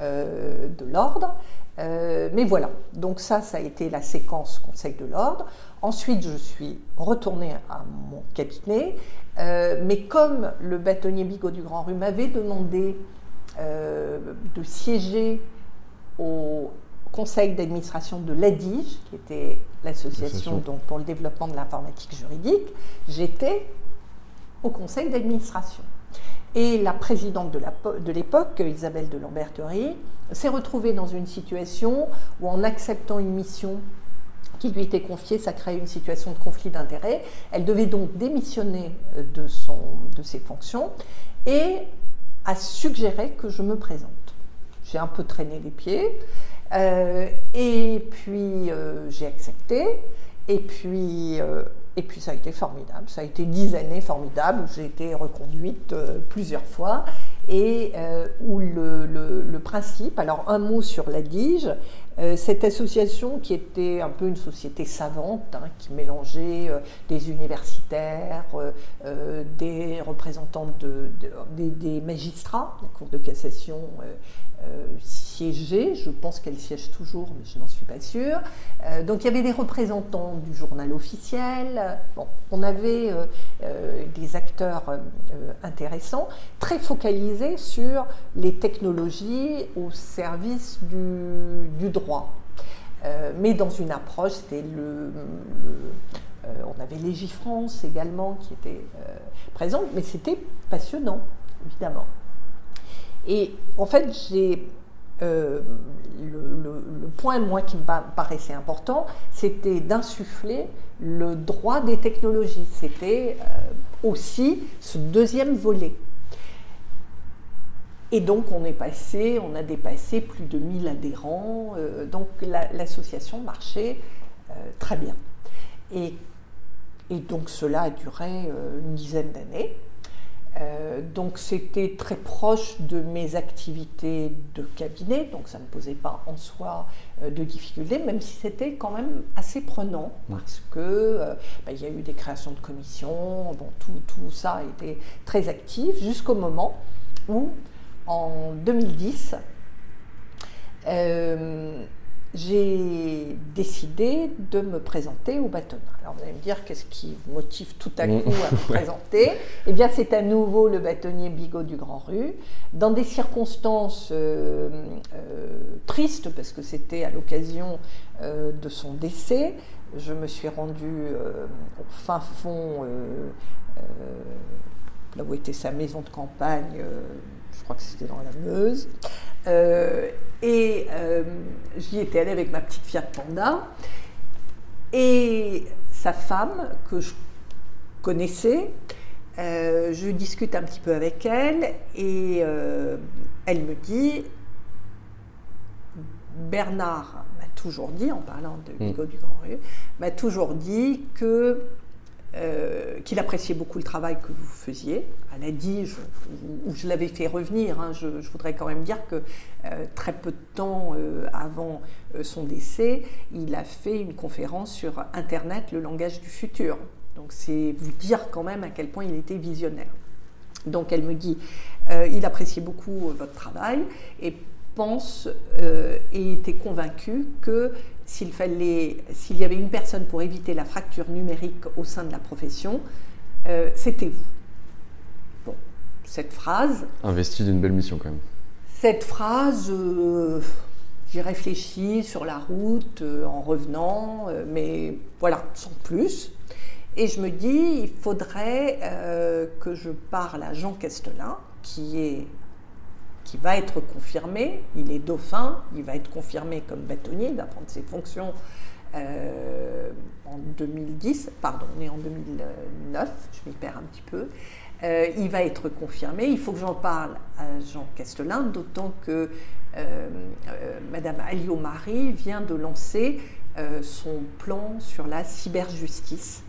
euh, de l'ordre. Euh, mais voilà, donc ça, ça a été la séquence Conseil de l'ordre. Ensuite, je suis retournée à mon cabinet, mais comme le bâtonnier Bigot du Grand Rue m'avait demandé de siéger au conseil d'administration de l'ADIGE, qui était l'association pour le développement de l'informatique juridique, j'étais au conseil d'administration. Et la présidente de l'époque, Isabelle de Lamberterie, s'est retrouvée dans une situation où en acceptant une mission qui lui était confiée, ça créait une situation de conflit d'intérêts. Elle devait donc démissionner de, son, de ses fonctions et a suggéré que je me présente. J'ai un peu traîné les pieds. Euh, et puis euh, j'ai accepté. Et puis, euh, et puis ça a été formidable. Ça a été dix années formidables où j'ai été reconduite plusieurs fois et où le, le, principe, alors un mot sur la DIGE, cette association qui était un peu une société savante, hein, qui mélangeait des universitaires, des représentants de, des, des, magistrats, la Cour de cassation euh, siéger, je pense qu'elle siège toujours, mais je n'en suis pas sûre. Euh, donc il y avait des représentants du journal officiel, bon, on avait euh, des acteurs intéressants, très focalisés sur les technologies au service du, droit. mais dans une approche, c'était le, on avait Légifrance également qui était présente, mais c'était passionnant, évidemment. Et en fait, j'ai euh, le, point, moi, qui me paraissait important, c'était d'insuffler le droit des technologies. C'était euh, aussi ce deuxième volet. Et donc, on est passé, on a dépassé plus de 1000 adhérents. Euh, donc, l'association marchait très bien. Et, et, donc, cela a duré une dizaine d'années. Donc c'était très proche de mes activités de cabinet, donc ça ne posait pas en soi de difficultés, même si c'était quand même assez prenant, parce que bah, il y a eu des créations de commissions, bon, tout, tout ça a été très actif, jusqu'au moment où, en 2010, j'ai décidé de me présenter au bâtonnat. Alors vous allez me dire, qu'est-ce qui motive tout à coup à me [LAUGHS] présenter? Eh bien, c'est à nouveau le bâtonnier Bigot du Grand Rue, dans des circonstances euh, euh, tristes, parce que c'était à l'occasion euh, de son décès. Je me suis rendue au fin fond, là où était sa maison de campagne, je crois que c'était dans la Meuse. Et euh, j'y étais allée avec ma petite Fiat Panda. Et sa femme, que je connaissais, euh, je discute un petit peu avec elle et euh, elle me dit Bernard m'a toujours dit, en parlant de Bigot mm. du Grand Rue, m'a toujours dit que euh, qu'il appréciait beaucoup le travail que vous faisiez. Dit, je, ou je l'avais fait revenir, hein, je, voudrais quand même dire que euh, très peu de temps euh, avant son décès, il a fait une conférence sur Internet, le langage du futur. Donc c'est vous dire quand même à quel point il était visionnaire. Donc elle me dit, il appréciait beaucoup votre travail et pense et était convaincu que s'il fallait, s'il y avait une personne pour éviter la fracture numérique au sein de la profession, euh, c'était vous. Cette phrase. Investi d'une belle mission quand même. Cette phrase, euh, j'y réfléchis sur la route, euh, en revenant, mais voilà, sans plus. Et je me dis, il faudrait que je parle à Jean Castelin, qui est qui va être confirmé. Il est dauphin, il va être confirmé comme bâtonnier, il va prendre ses fonctions euh, en 2010, pardon, on est en 2009, je m'y perds un petit peu. Euh, il va être confirmé. Il faut que j'en parle à Jean Castelin, d'autant que euh, Madame Alliot-Marie vient de lancer son plan sur la cyberjustice.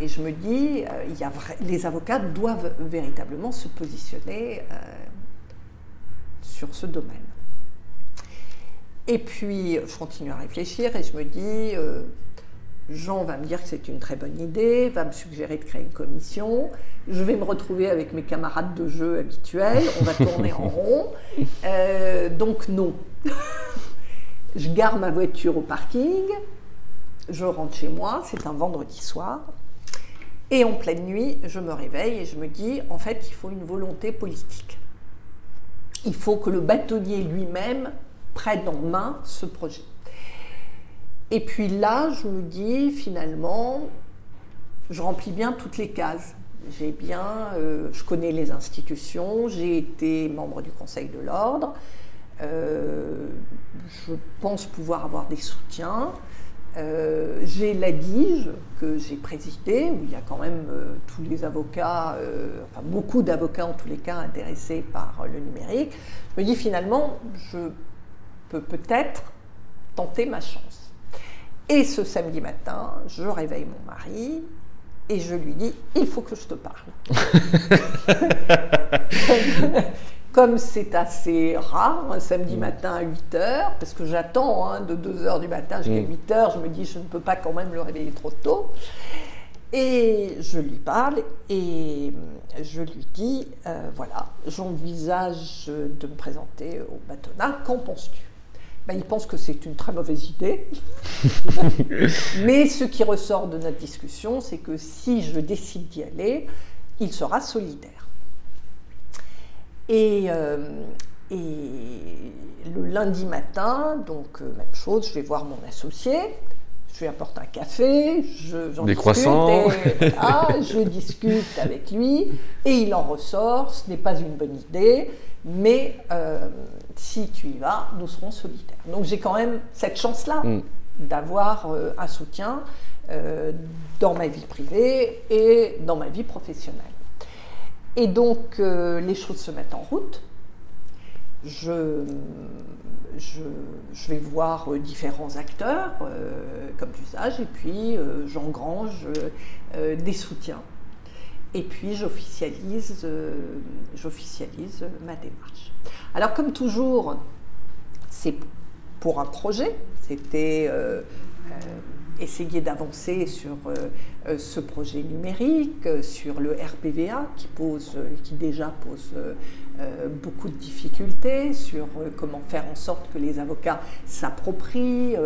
Et je me dis, a les avocats doivent véritablement se positionner sur ce domaine. Et puis, je continue à réfléchir et je me dis, euh, Jean va me dire que c'est une très bonne idée, va me suggérer de créer une commission, je vais me retrouver avec mes camarades de jeu habituels, on va tourner en [LAUGHS] rond. Euh, donc non. je garde ma voiture au parking, je rentre chez moi, c'est un vendredi soir, et en pleine nuit, je me réveille et je me dis, en fait, il faut une volonté politique il faut que le bâtonnier lui-même prenne en main ce projet. Et puis là, je me dis finalement, je remplis bien toutes les cases. J'ai bien, euh, je connais les institutions, j'ai été membre du Conseil de l'ordre, euh, je pense pouvoir avoir des soutiens. Euh, j'ai l'ADIGE que j'ai présidé, où il y a quand même tous les avocats, enfin beaucoup d'avocats en tous les cas intéressés par le numérique. Je me dis finalement, je peux peut-être tenter ma chance. Et ce samedi matin, je réveille mon mari et je lui dis, il faut que je te parle. [LAUGHS] Comme c'est assez rare, un samedi mm. matin à 8 h, parce que j'attends hein, de 2 h du matin jusqu'à 8 mm. h, je me dis je ne peux pas quand même le réveiller trop tôt. Et je lui parle et je lui dis euh, voilà, j'envisage de me présenter au bâtonnat, qu'en penses-tu? Ben, il pense que c'est une très mauvaise idée. [LAUGHS] Mais ce qui ressort de notre discussion, c'est que si je décide d'y aller, il sera solidaire. Et, euh, et le lundi matin, donc euh, même chose, je vais voir mon associé, je lui apporte un café, je, des croissants, je discute avec lui et il en ressort. Ce n'est pas une bonne idée, mais euh, si tu y vas, nous serons solidaires. Donc j'ai quand même cette chance-là mm. d'avoir un soutien dans ma vie privée et dans ma vie professionnelle. Et donc, euh, les choses se mettent en route. Je, je, vais voir euh, différents acteurs, euh, comme d'usage, et puis j'engrange des soutiens. Et puis j'officialise, j'officialise ma démarche. Alors comme toujours, c'est pour un projet, c'était essayer d'avancer sur euh, ce projet numérique, euh, sur le RPVA qui, pose, euh, qui déjà pose beaucoup de difficultés, sur comment faire en sorte que les avocats s'approprient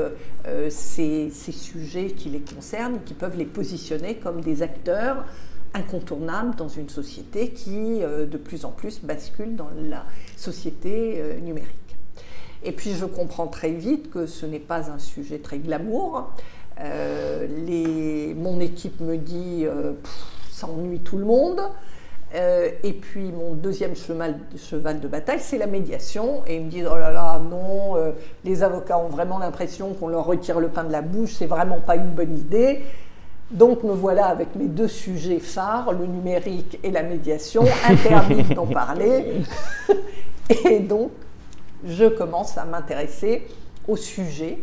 ces, ces, sujets qui les concernent, qui peuvent les positionner comme des acteurs incontournables dans une société qui de plus en plus bascule dans la société numérique. Et puis je comprends très vite que ce n'est pas un sujet très glamour. Euh, mon équipe me dit euh, ça ennuie tout le monde. Euh, et puis mon deuxième cheval, cheval de bataille, c'est la médiation. Et ils me disent oh là là, non, les avocats ont vraiment l'impression qu'on leur retire le pain de la bouche, c'est vraiment pas une bonne idée. Donc me voilà avec mes deux sujets phares, le numérique et la médiation, interdit d'en parler. [LAUGHS] et donc je commence à m'intéresser au sujet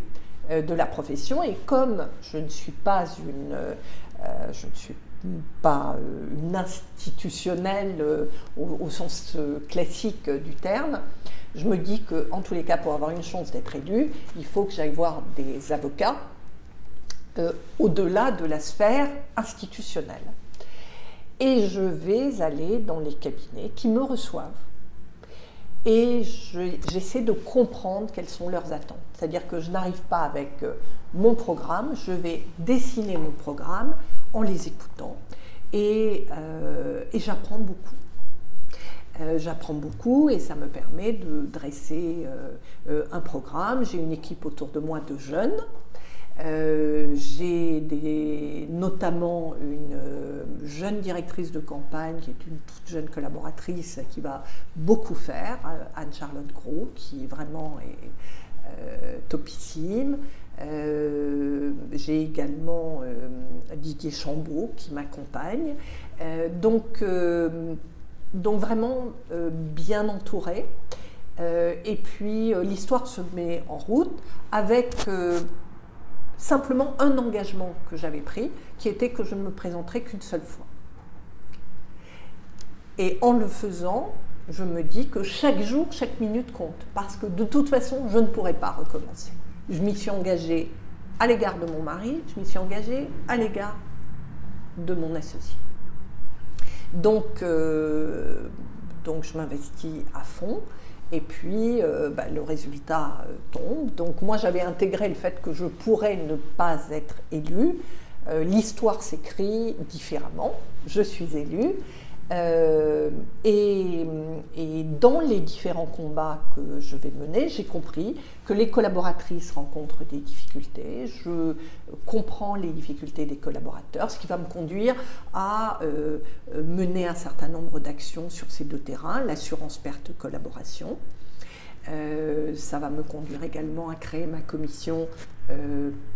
euh, de la profession. Et comme je ne suis pas une, euh, je ne suis pas euh, une institutionnelle au, sens classique du terme, je me dis que, en tous les cas, pour avoir une chance d'être élu, il faut que j'aille voir des avocats au-delà de la sphère institutionnelle. Et je vais aller dans les cabinets qui me reçoivent et j'essaie de comprendre quelles sont leurs attentes. C'est-à-dire que je n'arrive pas avec euh, mon programme, je vais dessiner mon programme en les écoutant et, euh, j'apprends beaucoup. Euh, j'apprends beaucoup et ça me permet de dresser un programme. J'ai une équipe autour de moi de jeunes euh, j'ai notamment une euh, jeune directrice de campagne qui est une toute jeune collaboratrice qui va beaucoup faire, euh, Anne-Charlotte Gros, qui vraiment est topissime. j'ai également Didier Chambaud qui m'accompagne. donc, donc vraiment bien entourée. et puis l'histoire se met en route avec simplement un engagement que j'avais pris, qui était que je ne me présenterais qu'une seule fois. Et en le faisant, je me dis que chaque jour, chaque minute compte, parce que de toute façon, je ne pourrais pas recommencer. Je m'y suis engagée à l'égard de mon mari, je m'y suis engagée à l'égard de mon associé. Donc, euh, donc je m'investis à fond. Et puis, euh, bah, le résultat euh, tombe. Donc, moi, j'avais intégré le fait que je pourrais ne pas être élue. Euh, l'histoire s'écrit différemment. Je suis élue. Euh, et, dans les différents combats que je vais mener, j'ai compris que les collaboratrices rencontrent des difficultés. Je comprends les difficultés des collaborateurs, ce qui va me conduire à euh, mener un certain nombre d'actions sur ces deux terrains, l'assurance perte collaboration. Euh, ça va me conduire également à créer ma commission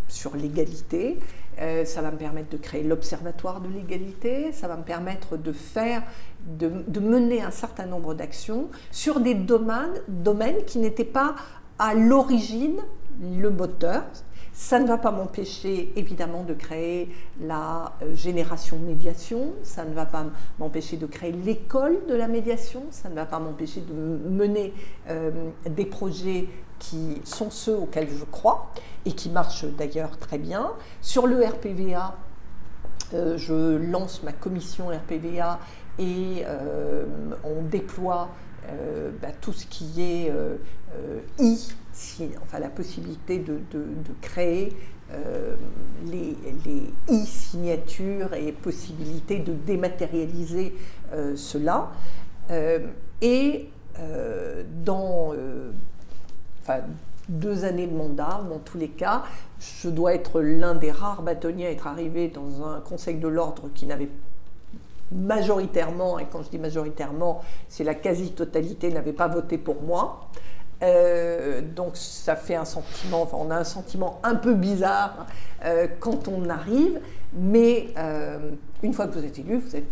sur l'égalité euh, ça va me permettre de créer l'observatoire de l'égalité, ça va me permettre de faire, de, mener un certain nombre d'actions sur des domaines, domaines qui n'étaient pas à l'origine le moteur. Ça ne va pas m'empêcher évidemment de créer la euh, génération médiation, ça ne va pas m'empêcher de créer l'école de la médiation, ça ne va pas m'empêcher de mener euh, des projets qui sont ceux auxquels je crois et qui marchent d'ailleurs très bien. Sur le RPVA, euh, je lance ma commission RPVA et on déploie bah, tout ce qui est I, la possibilité de, créer les, les e-signatures et possibilité de dématérialiser cela. et dans deux années de mandat, dans tous les cas. Je dois être l'un des rares bâtonniers à être arrivé dans un conseil de l'ordre qui n'avait majoritairement, et quand je dis majoritairement, c'est la quasi-totalité, n'avait pas voté pour moi. Euh, donc ça fait un sentiment, enfin on a un sentiment un peu bizarre euh, quand on arrive, mais euh, une fois que vous êtes élu, vous êtes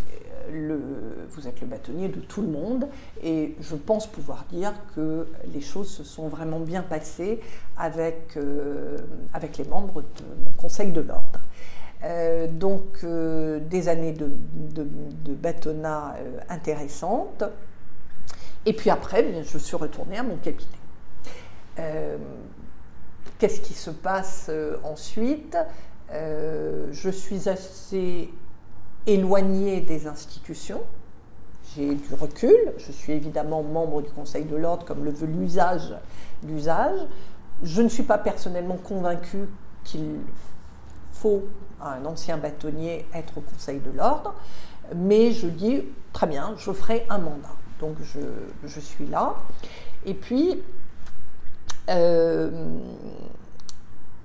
vous êtes le bâtonnier de tout le monde et je pense pouvoir dire que les choses se sont vraiment bien passées avec, avec les membres de mon conseil de l'ordre. donc des années de, de, bâtonnat intéressantes. Et puis après, je suis retournée à mon cabinet. Qu'est-ce qui se passe ensuite? Je suis assez éloignée des institutions j'ai du recul. Je suis évidemment membre du Conseil de l'ordre comme le veut l'usage. l'usage. Je ne suis pas personnellement convaincue qu'il faut à un ancien bâtonnier être au Conseil de l'ordre, mais je dis très bien, je ferai un mandat. Donc je, suis là. Et puis, euh,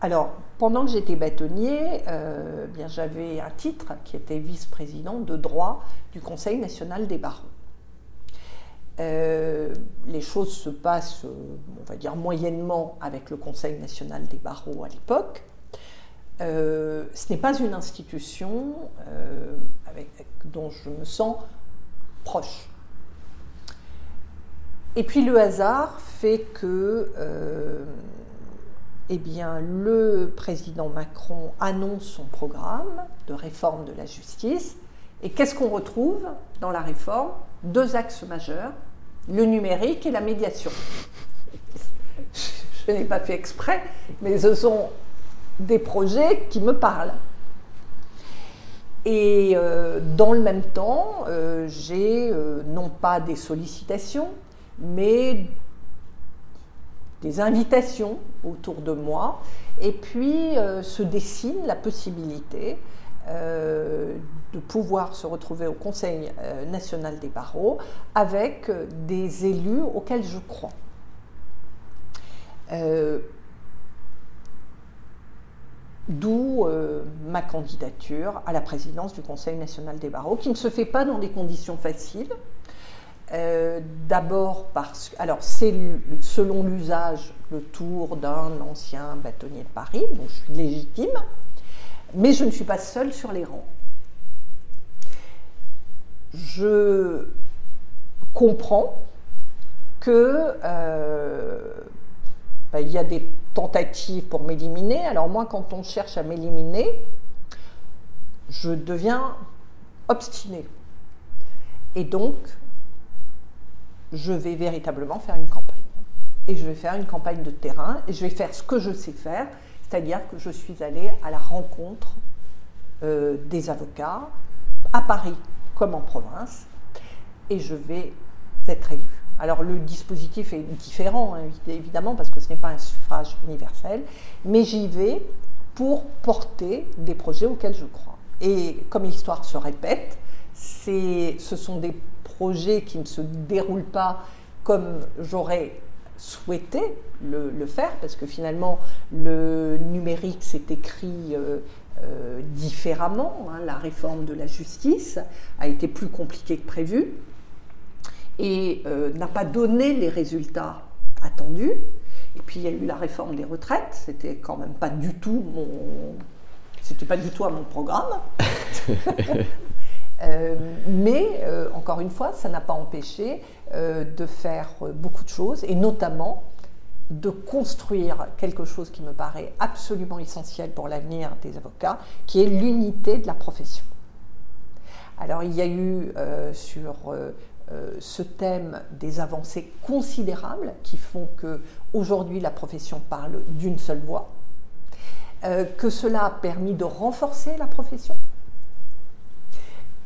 alors, pendant que j'étais bâtonnier, euh, bien j'avais un titre qui était vice-président de droit du Conseil national des barreaux. Euh, les choses se passent, on va dire, moyennement avec le Conseil national des barreaux à l'époque. Ce n'est pas une institution dont je me sens proche. Et puis le hasard fait que eh bien, le président Macron annonce son programme de réforme de la justice. Et qu'est-ce qu'on retrouve dans la réforme? Deux axes majeurs, le numérique et la médiation. Je n'ai pas fait exprès, mais ce sont des projets qui me parlent. Et euh, dans le même temps, euh, j'ai euh, non pas des sollicitations, mais des invitations autour de moi, et puis euh, se dessine la possibilité euh, de pouvoir se retrouver au Conseil euh, national des barreaux avec des élus auxquels je crois. D'où ma candidature à la présidence du Conseil national des barreaux, qui ne se fait pas dans des conditions faciles, euh, d'abord parce que, alors c'est selon l'usage le tour d'un ancien bâtonnier de Paris, donc je suis légitime, mais je ne suis pas seule sur les rangs. Je comprends que euh, ben, il y a des tentatives pour m'éliminer. Alors moi, quand on cherche à m'éliminer, je deviens obstinée. Et donc, je vais véritablement faire une campagne. Et je vais faire une campagne de terrain et je vais faire ce que je sais faire, c'est-à-dire que je suis allée à la rencontre euh, des avocats à Paris comme en province et je vais être élue. Alors le dispositif est différent, hein, évidemment, parce que ce n'est pas un suffrage universel, mais j'y vais pour porter des projets auxquels je crois. Et comme l'histoire se répète, ce sont des projet qui ne se déroule pas comme j'aurais souhaité le, faire, parce que finalement le numérique s'est écrit euh, euh, différemment, hein. la réforme de la justice a été plus compliquée que prévu et euh, n'a pas donné les résultats attendus. Et puis il y a eu la réforme des retraites, c'était quand même pas du tout mon, c'était pas du tout à mon programme. [LAUGHS] Euh, mais euh, encore une fois, ça n'a pas empêché euh, de faire beaucoup de choses et notamment de construire quelque chose qui me paraît absolument essentiel pour l'avenir des avocats, qui est l'unité de la profession. Alors il y a eu sur ce thème des avancées considérables qui font que aujourd'hui la profession parle d'une seule voix, que cela a permis de renforcer la profession,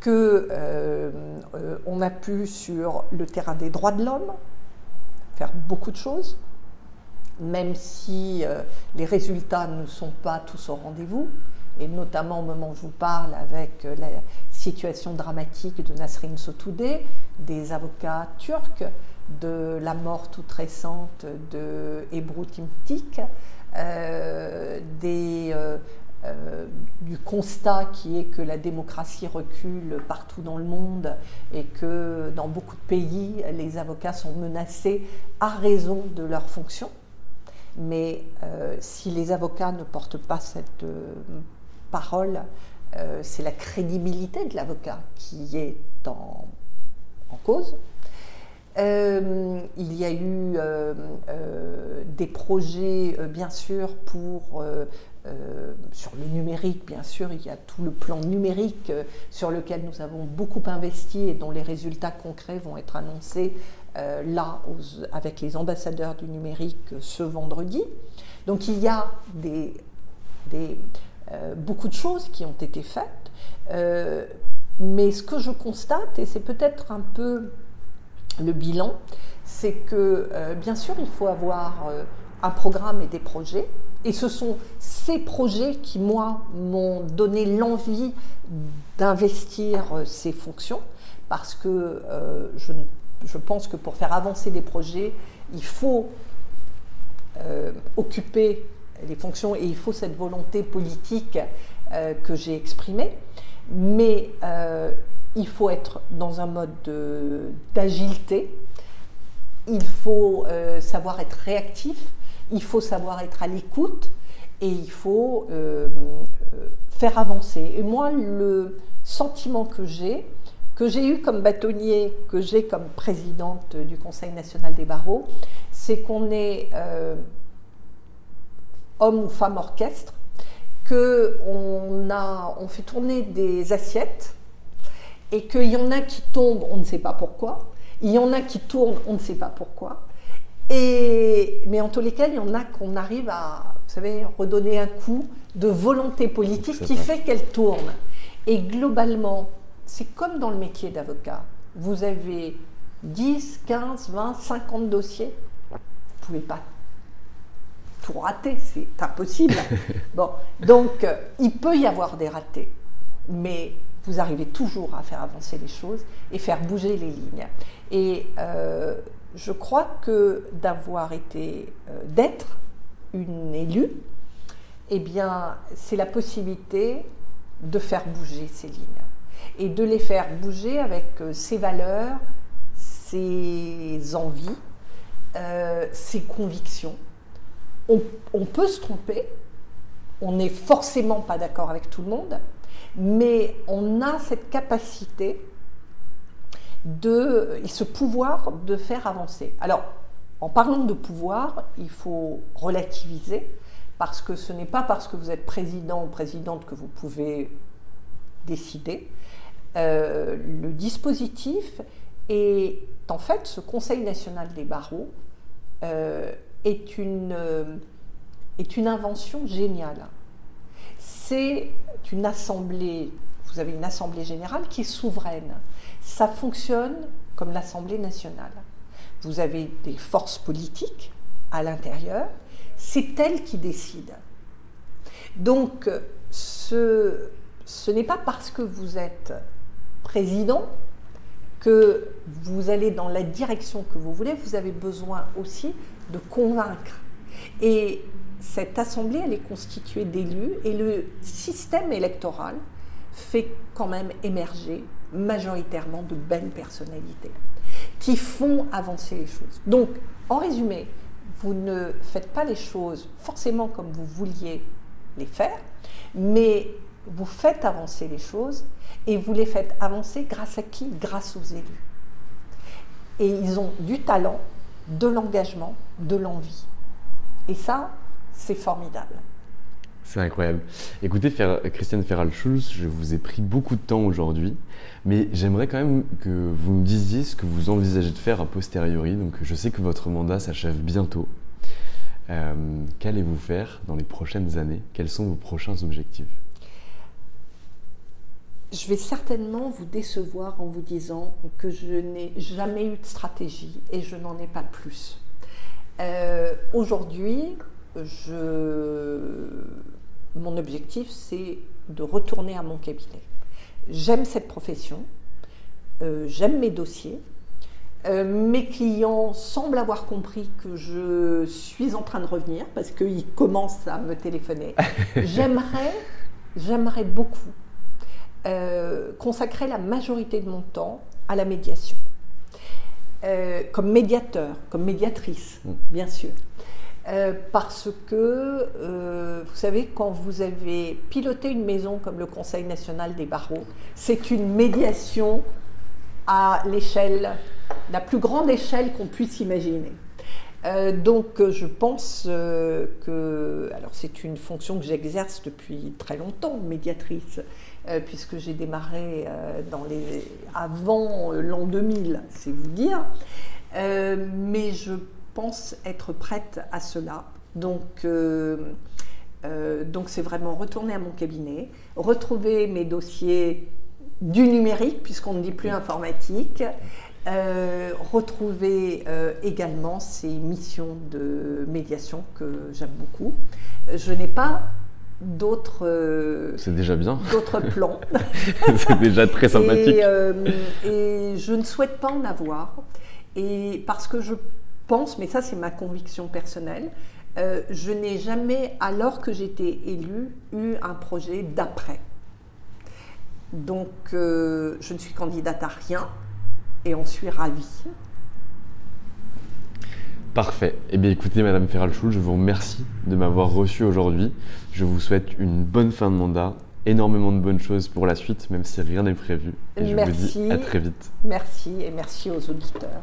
qu'on euh, euh, a pu sur le terrain des droits de l'homme faire beaucoup de choses, même si euh, les résultats ne sont pas tous au rendez-vous, et notamment au moment où je vous parle avec la situation dramatique de Nasrin Sotoudeh, des avocats turcs, de la mort toute récente de Ebru Timtik, des euh, du constat qui est que la démocratie recule partout dans le monde et que dans beaucoup de pays, les avocats sont menacés à raison de leur fonction. Mais euh, si les avocats ne portent pas cette euh, parole, c'est la crédibilité de l'avocat qui est en, en cause. il y a eu des projets, bien sûr, pour sur le numérique, bien sûr, il y a tout le plan numérique sur lequel nous avons beaucoup investi et dont les résultats concrets vont être annoncés là avec les ambassadeurs du numérique ce vendredi. Donc il y a beaucoup de choses qui ont été faites. mais ce que je constate, et c'est peut-être un peu le bilan, c'est que euh, bien sûr il faut avoir euh, un programme et des projets. Et ce sont ces projets qui, moi, m'ont donné l'envie d'investir euh, ces fonctions, parce que je, je, pense que pour faire avancer des projets, il faut occuper les fonctions et il faut cette volonté politique que j'ai exprimée. Mais il faut être dans un mode d'agilité, il faut euh, savoir être réactif, il faut savoir être à l'écoute et il faut euh, euh, faire avancer. Et moi, le sentiment que j'ai, que j'ai eu comme bâtonnier, que j'ai comme présidente du Conseil national des barreaux, c'est qu'on est, homme ou femme orchestre, qu'on on fait tourner des assiettes et qu'il y en a qui tombent, on ne sait pas pourquoi, il y en a qui tournent, on ne sait pas pourquoi, et, mais en tous les cas, il y en a qu'on arrive à, vous savez, redonner un coup de volonté politique qui fait qu'elle tourne. Et globalement, c'est comme dans le métier d'avocat. Vous avez 10, 15, 20, 50 dossiers. Vous ne pouvez pas tout rater, c'est impossible. [LAUGHS] bon, donc euh, il peut y avoir des ratés, mais vous arrivez toujours à faire avancer les choses et faire bouger les lignes. Et euh, je crois que d'avoir été, euh, d'être une élue, eh bien, c'est la possibilité de faire bouger ces lignes et de les faire bouger avec euh, ses valeurs, ses envies, ses convictions. On, on peut se tromper, on n'est forcément pas d'accord avec tout le monde, mais on a cette capacité de, et ce pouvoir de faire avancer. Alors, en parlant de pouvoir, il faut relativiser, parce que ce n'est pas parce que vous êtes président ou présidente que vous pouvez décider. Euh, le dispositif est en fait ce Conseil national des barreaux euh, est, une, euh, est une invention géniale c'est une assemblée, vous avez une assemblée générale qui est souveraine. Ça fonctionne comme l'Assemblée nationale. Vous avez des forces politiques à l'intérieur, c'est elle qui décide. Donc, ce, ce n'est pas parce que vous êtes président que vous allez dans la direction que vous voulez, vous avez besoin aussi de convaincre. Et cette assemblée, elle est constituée d'élus et le système électoral fait quand même émerger majoritairement de belles personnalités qui font avancer les choses. Donc, en résumé, vous ne faites pas les choses forcément comme vous vouliez les faire, mais vous faites avancer les choses et vous les faites avancer grâce à qui? Grâce aux élus. Et ils ont du talent, de l'engagement, de l'envie. Et ça, c'est formidable. C'est incroyable. Écoutez, Christiane Ferral-Schulz, je vous ai pris beaucoup de temps aujourd'hui, mais j'aimerais quand même que vous me disiez ce que vous envisagez de faire a posteriori. Donc, je sais que votre mandat s'achève bientôt. Euh, qu'allez-vous faire dans les prochaines années? Quels sont vos prochains objectifs? Je vais certainement vous décevoir en vous disant que je n'ai jamais eu de stratégie et je n'en ai pas plus. Euh, aujourd'hui, mon objectif, c'est de retourner à mon cabinet. J'aime cette profession, euh, j'aime mes dossiers. Euh, mes clients semblent avoir compris que je suis en train de revenir parce qu'ils commencent à me téléphoner. [LAUGHS] j'aimerais, j'aimerais beaucoup euh, consacrer la majorité de mon temps à la médiation. comme médiateur, comme médiatrice, mm. bien sûr. Euh, parce que, euh, vous savez, quand vous avez piloté une maison comme le Conseil national des barreaux, c'est une médiation à l'échelle, la plus grande échelle qu'on puisse imaginer. Euh, donc je pense que, alors c'est une fonction que j'exerce depuis très longtemps, médiatrice, puisque j'ai démarré dans les, avant l'an 2000, c'est vous dire, mais je pense être prête à cela. Donc donc c'est vraiment retourner à mon cabinet, retrouver mes dossiers du numérique, puisqu'on ne dit plus informatique, euh, retrouver euh, également ces missions de médiation que j'aime beaucoup. Je n'ai pas d'autres. Euh, c'est déjà bien. D'autres plans. [LAUGHS] c'est déjà très sympathique. Et, je ne souhaite pas en avoir. Et parce que je pense, mais ça c'est ma conviction personnelle, je n'ai jamais, alors que j'étais élue, eu un projet d'après. Donc, je ne suis candidate à rien et on suis ravie. Parfait. Eh bien écoutez Madame Ferralchou, je vous remercie de m'avoir reçu aujourd'hui. Je vous souhaite une bonne fin de mandat, énormément de bonnes choses pour la suite, même si rien n'est prévu. Et je vous dis à très vite. Merci et merci aux auditeurs.